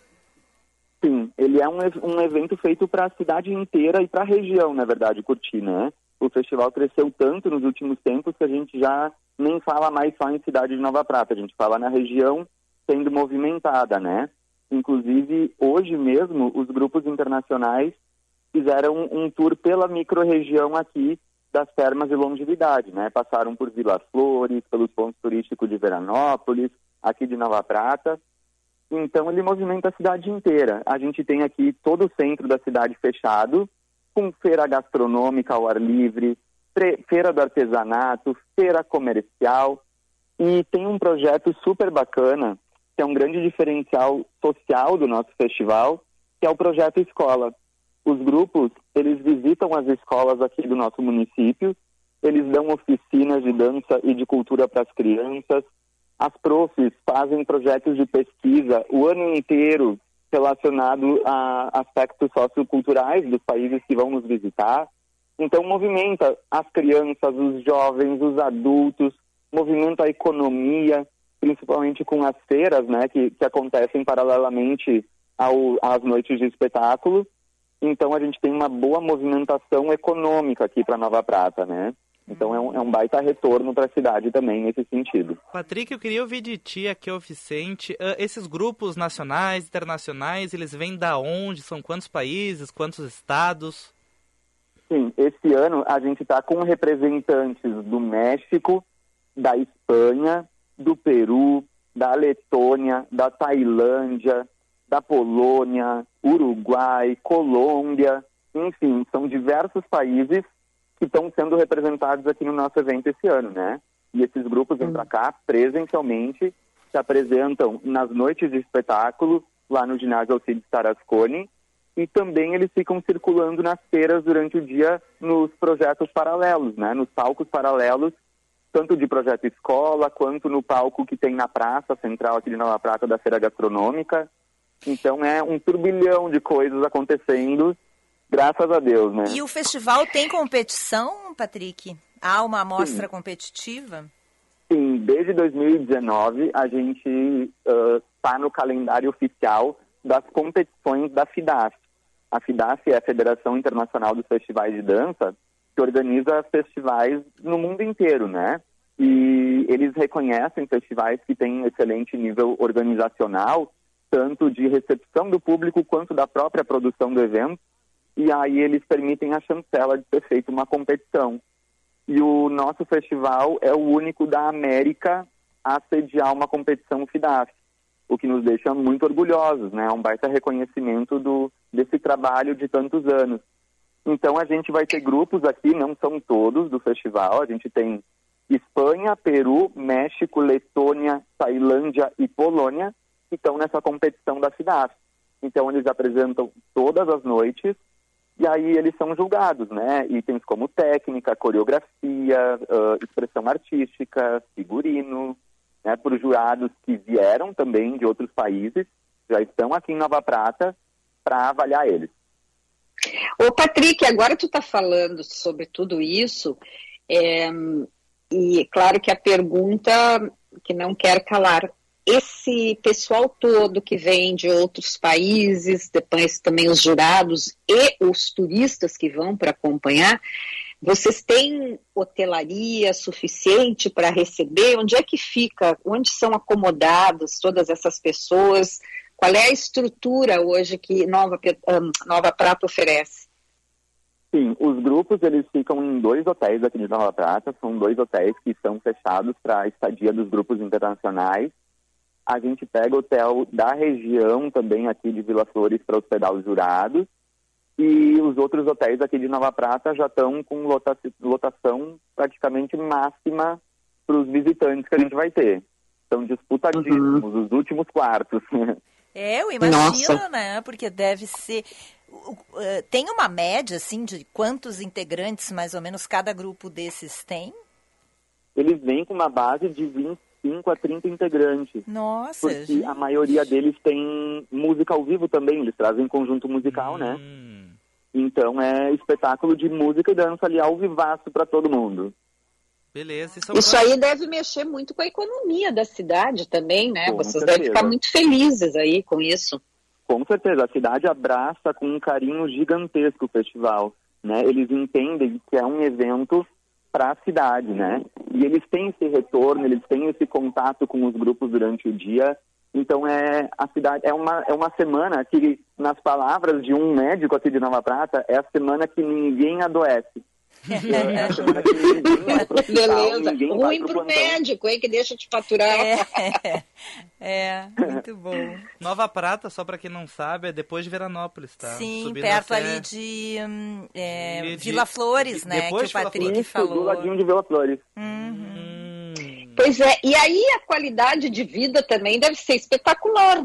Sim, ele é um, um evento feito para a cidade inteira e para a região, na verdade, curtir, né? O festival cresceu tanto nos últimos tempos que a gente já nem fala mais só em cidade de Nova Prata, a gente fala na região sendo movimentada, né? Inclusive, hoje mesmo, os grupos internacionais fizeram um tour pela microrregião aqui das termas de longevidade, né? Passaram por Vila Flores, pelos pontos turísticos de Veranópolis, aqui de Nova Prata. Então ele movimenta a cidade inteira. A gente tem aqui todo o centro da cidade fechado, com feira gastronômica ao ar livre, feira do artesanato, feira comercial. E tem um projeto super bacana, que é um grande diferencial social do nosso festival, que é o projeto Escola. Os grupos, eles visitam as escolas aqui do nosso município eles dão oficinas de dança e de cultura para as crianças. As profs fazem projetos de pesquisa o ano inteiro relacionado a aspectos socioculturais dos países que vão nos visitar. Então, movimenta as crianças, os jovens, os adultos, movimenta a economia, principalmente com as feiras, né, que, que acontecem paralelamente ao, às noites de espetáculo. Então, a gente tem uma boa movimentação econômica aqui para Nova Prata, né? Então é um, é um baita retorno para a cidade também nesse sentido. Patrick, eu queria ouvir de ti aqui, oficiente, uh, esses grupos nacionais, internacionais, eles vêm da onde? São quantos países, quantos estados? Sim, esse ano a gente está com representantes do México, da Espanha, do Peru, da Letônia, da Tailândia, da Polônia, Uruguai, Colômbia, enfim, são diversos países que estão sendo representados aqui no nosso evento esse ano, né? E esses grupos vêm para cá presencialmente, se apresentam nas noites de espetáculo, lá no ginásio Alcides Tarasconi, e também eles ficam circulando nas feiras durante o dia nos projetos paralelos, né? Nos palcos paralelos, tanto de projeto escola, quanto no palco que tem na praça central aqui de Nova Prata da Feira Gastronômica. Então é um turbilhão de coisas acontecendo Graças a Deus, né? E o festival tem competição, Patrick? Há uma amostra Sim. competitiva? Sim, desde 2019 a gente está uh, no calendário oficial das competições da FIDAF. A FIDAF é a Federação Internacional dos Festivais de Dança, que organiza festivais no mundo inteiro, né? E eles reconhecem festivais que têm um excelente nível organizacional, tanto de recepção do público quanto da própria produção do evento, e aí eles permitem a chancela de ser feita uma competição. E o nosso festival é o único da América a sediar uma competição FIDAF, o que nos deixa muito orgulhosos, né? É um baita reconhecimento do, desse trabalho de tantos anos. Então a gente vai ter grupos aqui, não são todos do festival, a gente tem Espanha, Peru, México, Letônia, Tailândia e Polônia que estão nessa competição da FIDAF. Então eles apresentam todas as noites e aí eles são julgados, né? Itens como técnica, coreografia, uh, expressão artística, figurino, né? Por jurados que vieram também de outros países, já estão aqui em Nova Prata para avaliar eles. Ô Patrick, agora tu está falando sobre tudo isso, é, e claro que a pergunta que não quer calar, esse pessoal todo que vem de outros países, depois também os jurados e os turistas que vão para acompanhar, vocês têm hotelaria suficiente para receber? Onde é que fica? Onde são acomodadas todas essas pessoas? Qual é a estrutura hoje que Nova, Nova Prata oferece? Sim, os grupos eles ficam em dois hotéis aqui de Nova Prata, são dois hotéis que estão fechados para a estadia dos grupos internacionais a gente pega hotel da região também aqui de Vila Flores para hospedar os jurados. E os outros hotéis aqui de Nova Prata já estão com lotação praticamente máxima para os visitantes que a gente vai ter. Estão disputadíssimos, uhum. os últimos quartos. É, eu imagino, Nossa. né? Porque deve ser. Tem uma média, assim, de quantos integrantes, mais ou menos, cada grupo desses tem? Eles vêm com uma base de 20 25 a 30 integrantes. Nossa! Porque gente. a maioria deles tem música ao vivo também, eles trazem conjunto musical, né? hum. né? Então é espetáculo de música e dança ali ao vivaço para todo mundo. Beleza. Isso, Isso aí deve mexer muito com a economia da cidade também, né? Com Vocês certeza. devem ficar muito felizes aí com isso. Com certeza, a cidade abraça com um carinho gigantesco o festival. Né? Eles entendem que é um evento para a cidade, né? E eles têm esse retorno, eles têm esse contato com os grupos durante o dia. Então é a cidade é uma é uma semana que nas palavras de um médico aqui de Nova Prata é a semana que ninguém adoece. É, Beleza. Ruim pro médico, hein, que deixa de faturar. É, é, muito bom. Nova Prata, só para quem não sabe, é depois de Veranópolis, tá? Sim, Subindo perto ali de, hum, é, de, Vila Flores, de, né, que o Patrick falou. Do ladinho de Vila Flores. Uhum. Pois é, e aí a qualidade de vida também deve ser espetacular.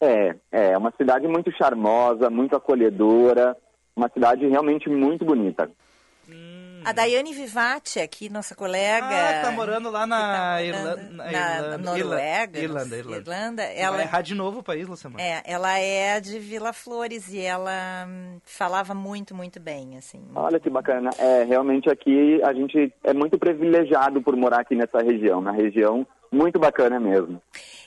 É, é uma cidade muito charmosa, muito acolhedora, uma cidade realmente muito bonita. Hum, A Daiane Vivati, aqui, nossa colega. Ah, tá morando lá na, tá Irlanda, na, na Noruega. Irlanda, Irlanda. Irlanda. Ela vai errar de novo o país, Luciana. É, ela é de Vila Flores e ela hum, falava muito, muito bem, assim. Olha que bacana. É, realmente aqui a gente é muito privilegiado por morar aqui nessa região, na região muito bacana mesmo.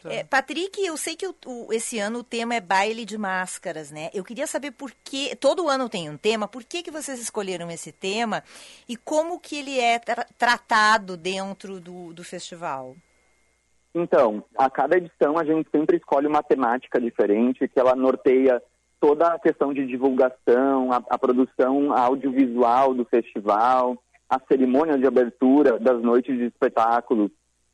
É, Patrick, eu sei que o, o, esse ano o tema é baile de máscaras, né? Eu queria saber por que, todo ano tem um tema, por que, que vocês escolheram esse tema e como que ele é tra tratado dentro do, do festival? Então, a cada edição a gente sempre escolhe uma temática diferente, que ela norteia toda a questão de divulgação, a, a produção audiovisual do festival, a cerimônia de abertura das noites de espetáculos.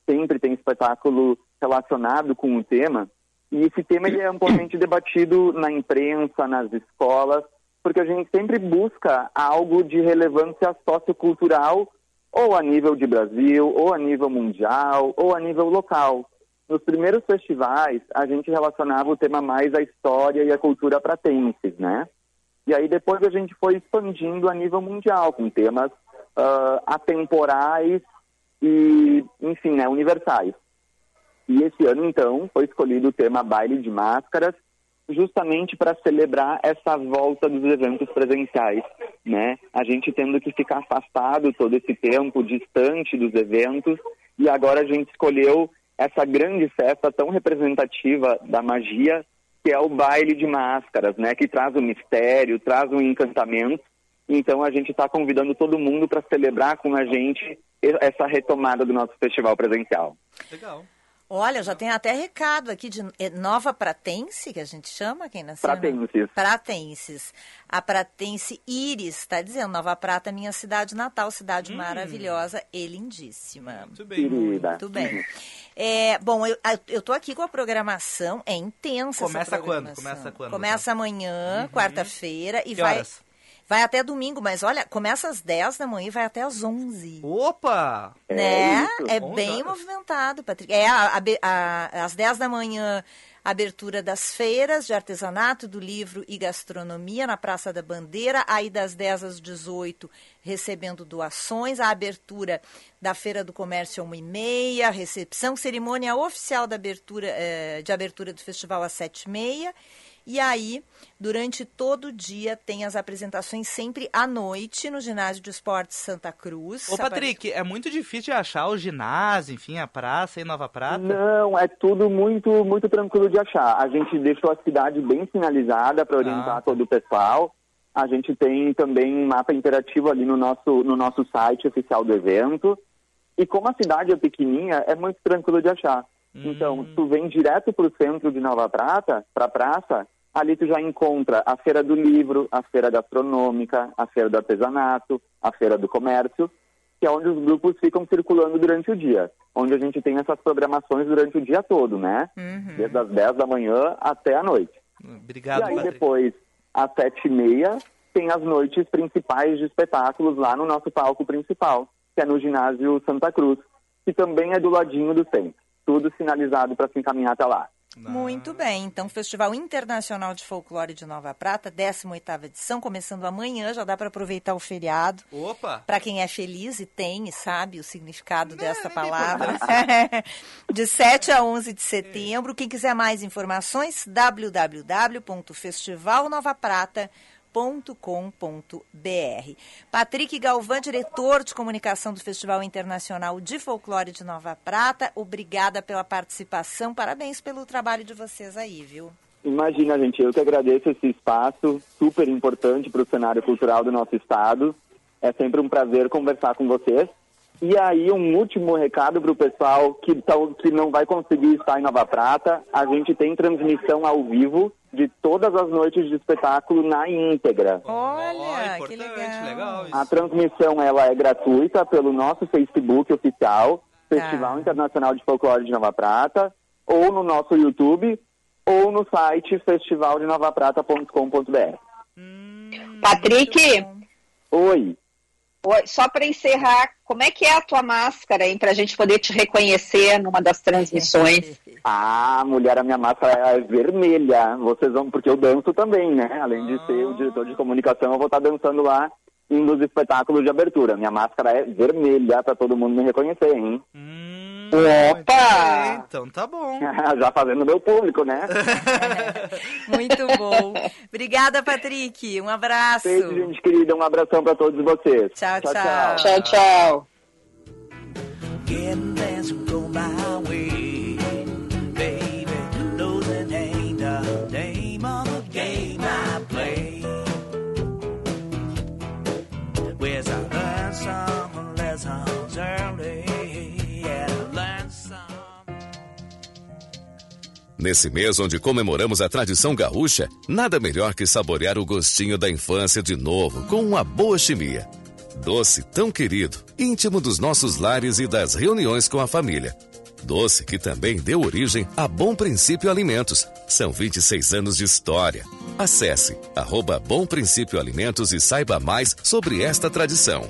Sempre tem espetáculo relacionado com o tema. E esse tema ele é amplamente debatido na imprensa, nas escolas, porque a gente sempre busca algo de relevância sociocultural, ou a nível de Brasil, ou a nível mundial, ou a nível local. Nos primeiros festivais, a gente relacionava o tema mais à história e à cultura pratenses, né? E aí depois a gente foi expandindo a nível mundial, com temas uh, atemporais e, enfim, né, universais. E esse ano, então, foi escolhido o tema Baile de Máscaras, justamente para celebrar essa volta dos eventos presenciais, né? A gente tendo que ficar afastado todo esse tempo, distante dos eventos, e agora a gente escolheu essa grande festa tão representativa da magia, que é o baile de máscaras, né? Que traz o mistério, traz o encantamento. Então a gente está convidando todo mundo para celebrar com a gente essa retomada do nosso festival presencial. Legal. Olha, já tem até recado aqui de é Nova Pratense, que a gente chama, quem nasceu? Pratenses. Pratenses. A Pratense Iris está dizendo, Nova Prata, minha cidade natal, cidade hum. maravilhosa e lindíssima. Muito bem. Muito bem. É, bom, eu, eu tô aqui com a programação, é intensa Começa quando? Começa quando? Começa amanhã, uhum. quarta-feira, e que vai... Horas? Vai até domingo, mas olha, começa às 10 da manhã e vai até às 11. Opa! Né? É, é bem movimentado, Patrick. É, a, a, a, às 10 da manhã, abertura das feiras de artesanato, do livro e gastronomia na Praça da Bandeira. Aí das 10 às 18, recebendo doações. A abertura da Feira do Comércio às 1h30. Recepção, cerimônia oficial da abertura, eh, de abertura do festival às 7h30. E aí, durante todo o dia, tem as apresentações sempre à noite no Ginásio de Esportes Santa Cruz. Ô, Patrick, é muito difícil de achar o ginásio, enfim, a praça em Nova Prata? Não, é tudo muito, muito tranquilo de achar. A gente deixou a cidade bem sinalizada para orientar ah. todo o pessoal. A gente tem também um mapa interativo ali no nosso, no nosso site oficial do evento. E como a cidade é pequenininha, é muito tranquilo de achar. Hum. Então, tu vem direto para o centro de Nova Prata, para a praça, Ali tu já encontra a Feira do Livro, a Feira Gastronômica, a Feira do Artesanato, a Feira do Comércio, que é onde os grupos ficam circulando durante o dia, onde a gente tem essas programações durante o dia todo, né? Uhum. Desde as 10 da manhã até a noite. Obrigado, E aí Patrick. depois, às sete e meia, tem as noites principais de espetáculos lá no nosso palco principal, que é no ginásio Santa Cruz, que também é do ladinho do centro. Tudo sinalizado para se encaminhar até lá. Muito bem, então Festival Internacional de Folclore de Nova Prata, 18ª edição, começando amanhã, já dá para aproveitar o feriado. Opa! Para quem é feliz e tem e sabe o significado dessa palavra. de 7 a 11 de setembro. Quem quiser mais informações, www.festivalnovaprata.com.br. Patrick Galvão, diretor de comunicação do Festival Internacional de Folclore de Nova Prata, obrigada pela participação, parabéns pelo trabalho de vocês aí, viu? Imagina, gente, eu que agradeço esse espaço super importante para o cenário cultural do nosso estado. É sempre um prazer conversar com vocês. E aí, um último recado para o pessoal que, tá, que não vai conseguir estar em Nova Prata. A gente tem transmissão ao vivo de todas as noites de espetáculo na íntegra. Olha, oh, que legal. legal A transmissão ela é gratuita pelo nosso Facebook oficial, Festival Tá. Internacional de Folclore de Nova Prata, ou no nosso YouTube, ou no site festivaldenovaprata.com.br. Patrick, Oi. Só para encerrar, como é que é a tua máscara, hein, para a gente poder te reconhecer numa das transmissões? Ah, mulher, a minha máscara é vermelha. Vocês vão, porque eu danço também, né? Além de ser o diretor de comunicação, eu vou estar dançando lá nos espetáculos de abertura. Minha máscara é vermelha para todo mundo me reconhecer, hein? Hum, Opa! Então tá bom. Já fazendo meu público, né? Muito bom. Obrigada, Patrick. Um abraço. Beijo, gente querida. Um abração para todos vocês. Tchau, tchau. Tchau, tchau. Things Nesse mês onde comemoramos a tradição gaúcha, nada melhor que saborear o gostinho da infância de novo com uma boa chimia. Doce tão querido, íntimo dos nossos lares e das reuniões com a família. Doce que também deu origem a Bom Princípio Alimentos. São 26 anos de história. Acesse arroba Bom Princípio Alimentos e saiba mais sobre esta tradição.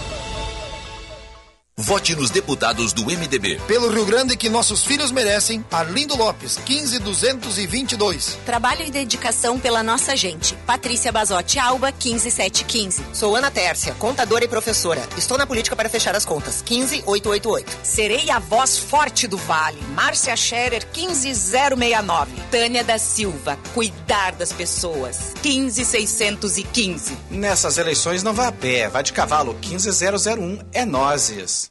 Vote nos deputados do MDB. Pelo Rio Grande que nossos filhos merecem, Arlindo Lopes, 15222. Trabalho e dedicação pela nossa gente. Patrícia Bazotti Alba, 15715. Sou Ana Tércia, contadora e professora. Estou na política para fechar as contas. 15888. Serei a voz forte do Vale. Márcia Scherer, 15069. Tânia da Silva, cuidar das pessoas. 15615. Nessas eleições não vá a pé, vá de cavalo. 15001 é nozes.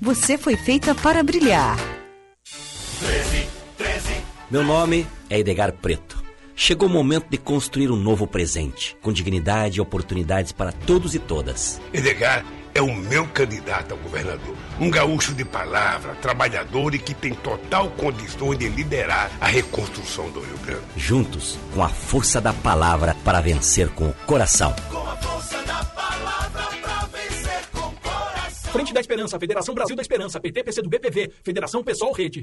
você foi feita para brilhar. 13, 13. Meu nome é Edgar Preto. Chegou o momento de construir um novo presente, com dignidade e oportunidades para todos e todas. Edgar é o meu candidato ao governador. Um gaúcho de palavra, trabalhador e que tem total condições de liderar a reconstrução do Rio Grande. Juntos, com a força da palavra para vencer com o coração. Com a força da palavra da Esperança, Federação Brasil da Esperança, PT, PC do BPV, Federação Pessoal Rede.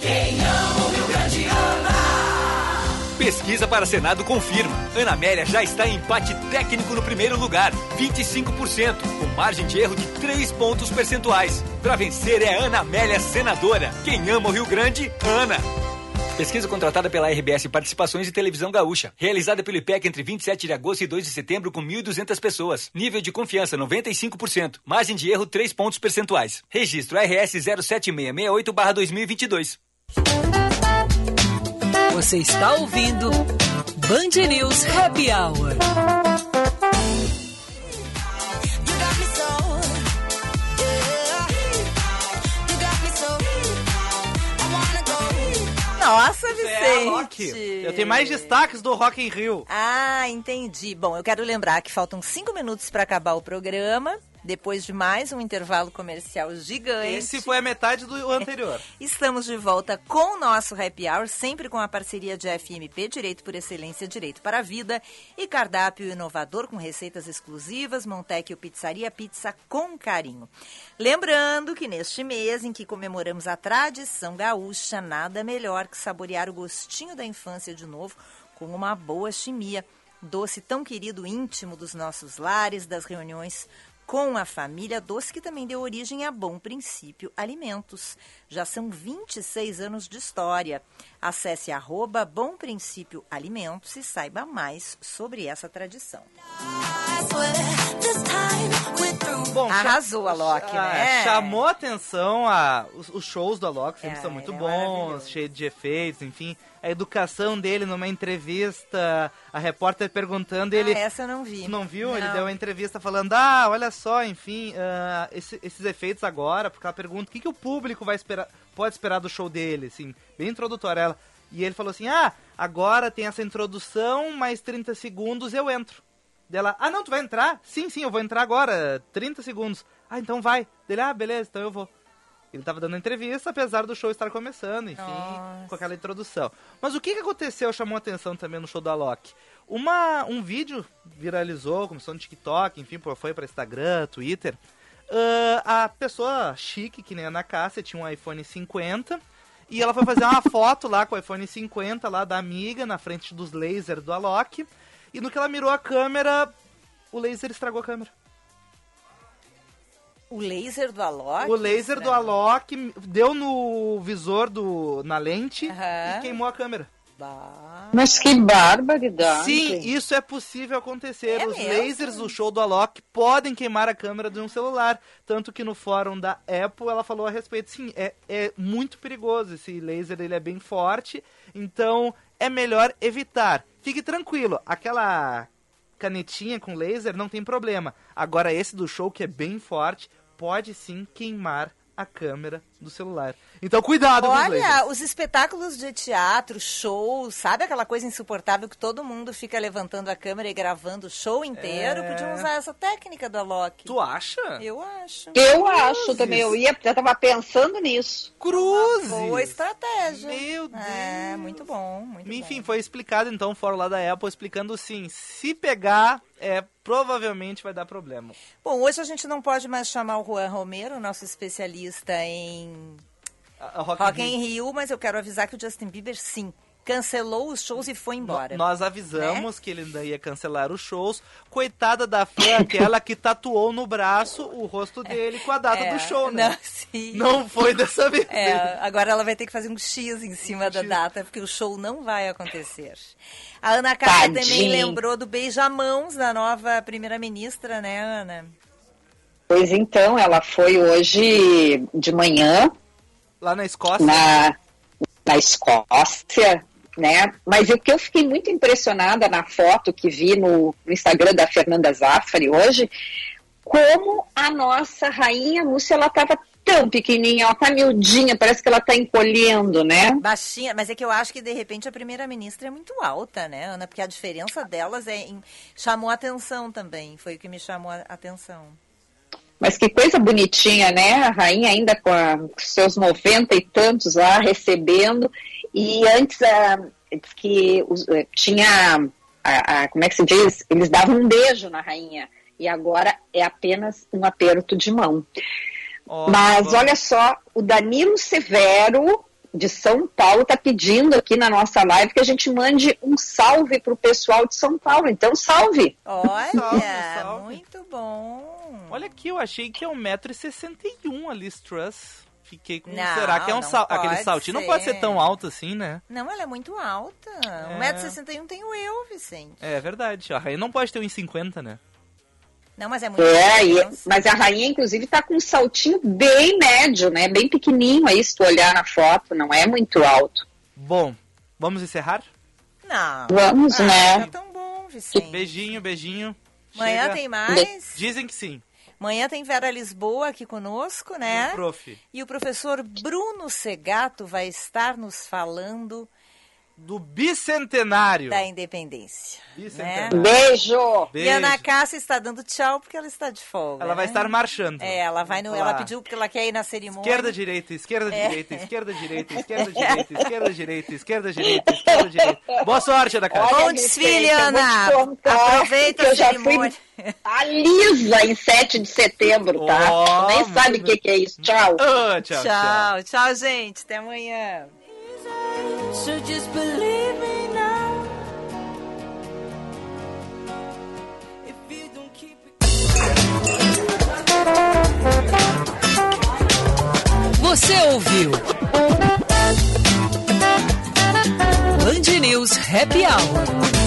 Quem ama o Rio Grande ama. Pesquisa para Senado confirma. Ana Amélia já está em empate técnico no primeiro lugar, 25%, com margem de erro de 3 pontos percentuais. Para vencer é Ana Amélia senadora. Quem ama o Rio Grande, Ana. Pesquisa contratada pela RBS Participações e Televisão Gaúcha. Realizada pelo IPEC entre 27 de agosto e 2 de setembro com 1.200 pessoas. Nível de confiança 95%. Margem de erro 3 pontos percentuais. Registro RS 07668-2022. Você está ouvindo Band News Happy Hour. Nossa, É. Vicente! Eu tenho mais destaques do Rock in Rio. Ah, entendi. Bom, eu quero lembrar que faltam cinco minutos para acabar o programa. Depois de mais um intervalo comercial gigante. Esse foi a metade do anterior. Estamos de volta com o nosso Happy Hour, sempre com a parceria de FMP, Direito por Excelência, Direito para a Vida, e cardápio inovador com receitas exclusivas, Montecchio Pizzaria Pizza com carinho. Lembrando que neste mês em que comemoramos a tradição gaúcha, nada melhor que saborear o gostinho da infância de novo com uma boa chimia. doce tão querido, íntimo dos nossos lares, das reuniões com a família, doce que também deu origem a Bom Princípio Alimentos. Já são 26 anos de história. Acesse arroba Bom Princípio Alimentos e saiba mais sobre essa tradição. Bom, Arrasou a Loki, ah, né? Chamou atenção a, os, os shows do Alok, sempre É, são muito é bons, cheios de efeitos, enfim. A educação dele numa entrevista, a repórter perguntando, ele... Ah, essa eu não vi. Não viu? Ele Não. deu uma entrevista falando, ah, olha só, enfim, ah, esse- esses efeitos agora, porque ela pergunta o que, que o público vai esperar, pode esperar do show dele, assim, bem introdutória ela. E ele falou assim, ah, agora tem essa introdução, mais 30 segundos eu entro. Dela, ah, não, tu vai entrar? Sim, sim, eu vou entrar agora, 30 segundos. Ah, então vai. Dele, ah, beleza, então eu vou. Ele tava dando entrevista, apesar do show estar começando, enfim, Nossa. com aquela introdução. Mas o que, que aconteceu, chamou atenção também no show da Loki? Uma, um vídeo viralizou, começou no TikTok, enfim, foi para Instagram, Twitter. Ah, a pessoa chique, que nem a Ana Cássia, tinha um iPhone 50, e ela foi fazer uma foto lá com o iPhone 50 lá da amiga, na frente dos lasers do Alok, e no que ela mirou a câmera, o laser estragou a câmera. O laser do Alok? O laser do Alok deu no visor do na lente e queimou a câmera. Mas que barbaridade. Sim, isso é possível acontecer. É Os mesmo? lasers do show do Alok podem queimar a câmera de um celular. Tanto que no fórum da Apple ela falou a respeito. Sim, é, é muito perigoso. Esse laser ele é bem forte. Então é melhor evitar. Fique tranquilo. Aquela canetinha com laser não tem problema. Agora esse do show que é bem forte pode sim queimar a câmera do celular. Então cuidado com os lasers. Olha, os espetáculos de teatro, shows, sabe aquela coisa insuportável que todo mundo fica levantando a câmera e gravando o show inteiro? É. Podiam usar essa técnica do Alok. Tu acha? Eu acho. Eu acho também, eu ia, já tava pensando nisso. Cruzes! Boa estratégia. Meu Deus! É, muito bom, muito Enfim, foi explicado então o fórum lá da Apple explicando sim, se pegar, é provavelmente vai dar problema. Bom, hoje a gente não pode mais chamar o Juan Romero, nosso especialista em A- a Rock, Rock in Rio. Rio, mas eu quero avisar que o Justin Bieber, sim, cancelou os shows e foi embora. Nós avisamos que ele ainda ia cancelar os shows. Coitada da fã, aquela que tatuou no braço o rosto dele com a data É, do show, né? não, sim. Não foi dessa vez. É, agora ela vai ter que fazer um X em cima da data, porque o show não vai acontecer. A Ana Cássia também lembrou do beijamãos da nova primeira-ministra, né, Ana? Pois então, ela foi hoje de manhã Lá na Escócia. na, na Escócia, né? Mas o que eu fiquei muito impressionada na foto que vi no, no Instagram da Fernanda Zaffari hoje, como a nossa rainha Múcia, ela estava tão pequenininha, ela tá miudinha, parece que ela tá encolhendo, né? Baixinha, mas é que eu acho que de repente a primeira-ministra é muito alta, né, Ana? Porque a diferença delas é em- chamou a atenção também, foi o que me chamou a atenção. Mas que coisa bonitinha, né? A rainha ainda com, a- com seus noventa e tantos lá recebendo. E antes ah, diz que os- eh, tinha, a- a- como é que se diz? Eles davam um beijo na rainha. E agora é apenas um aperto de mão. Ó, Mas vamos- olha só, o Danilo Severo, de São Paulo, está pedindo aqui na nossa live que a gente mande um salve para o pessoal de São Paulo. Então, salve! Olha, Salve, salve. muito bom. Olha aqui, eu achei que é 1,61m a Liz Truss. Fiquei com. Não, Será que é um sal... aquele saltinho? Não pode ser ser. tão alto assim, né? Não, ela é muito alta. É. 1,61m tenho eu, Vicente. É verdade. A rainha não pode ter 1,50m, né? Não, mas é muito É, e- diferença. mas a rainha, inclusive, tá com um saltinho bem médio, né? Bem pequenininho aí, se tu olhar na foto, não é muito alto. Bom, vamos encerrar? Não. Vamos, ah, né? Tá tão bom, Vicente. Beijinho, beijinho. Amanhã Chega. tem mais. Dizem que sim. Amanhã tem Vera Lisboa aqui conosco, né? E o prof. E o professor Bruno Segato vai estar nos falando Do bicentenário. da independência. Né? Bicentenário. Beijo! E Beijo. a Ana Cássia está dando tchau porque ela está de folga. Ela vai né? estar marchando. É, ela vai no. Ela pediu porque ela quer ir na cerimônia. Esquerda, direita, esquerda, É. direita, esquerda, direita, esquerda, direita, esquerda, direita, esquerda, direita, esquerda, direita. Boa sorte, Ana Cássia. Olha, Bom desfile, te Ana. Aproveita que a eu já cerimônia. fui a Lisa em 7 de setembro, tá? Tu nem sabe o que, que é isso. Tchau. Ah, tchau, tchau. Tchau, tchau, gente. Até amanhã. So just believe me now. If you don't keep it... Você ouviu? Band News Happy Hour.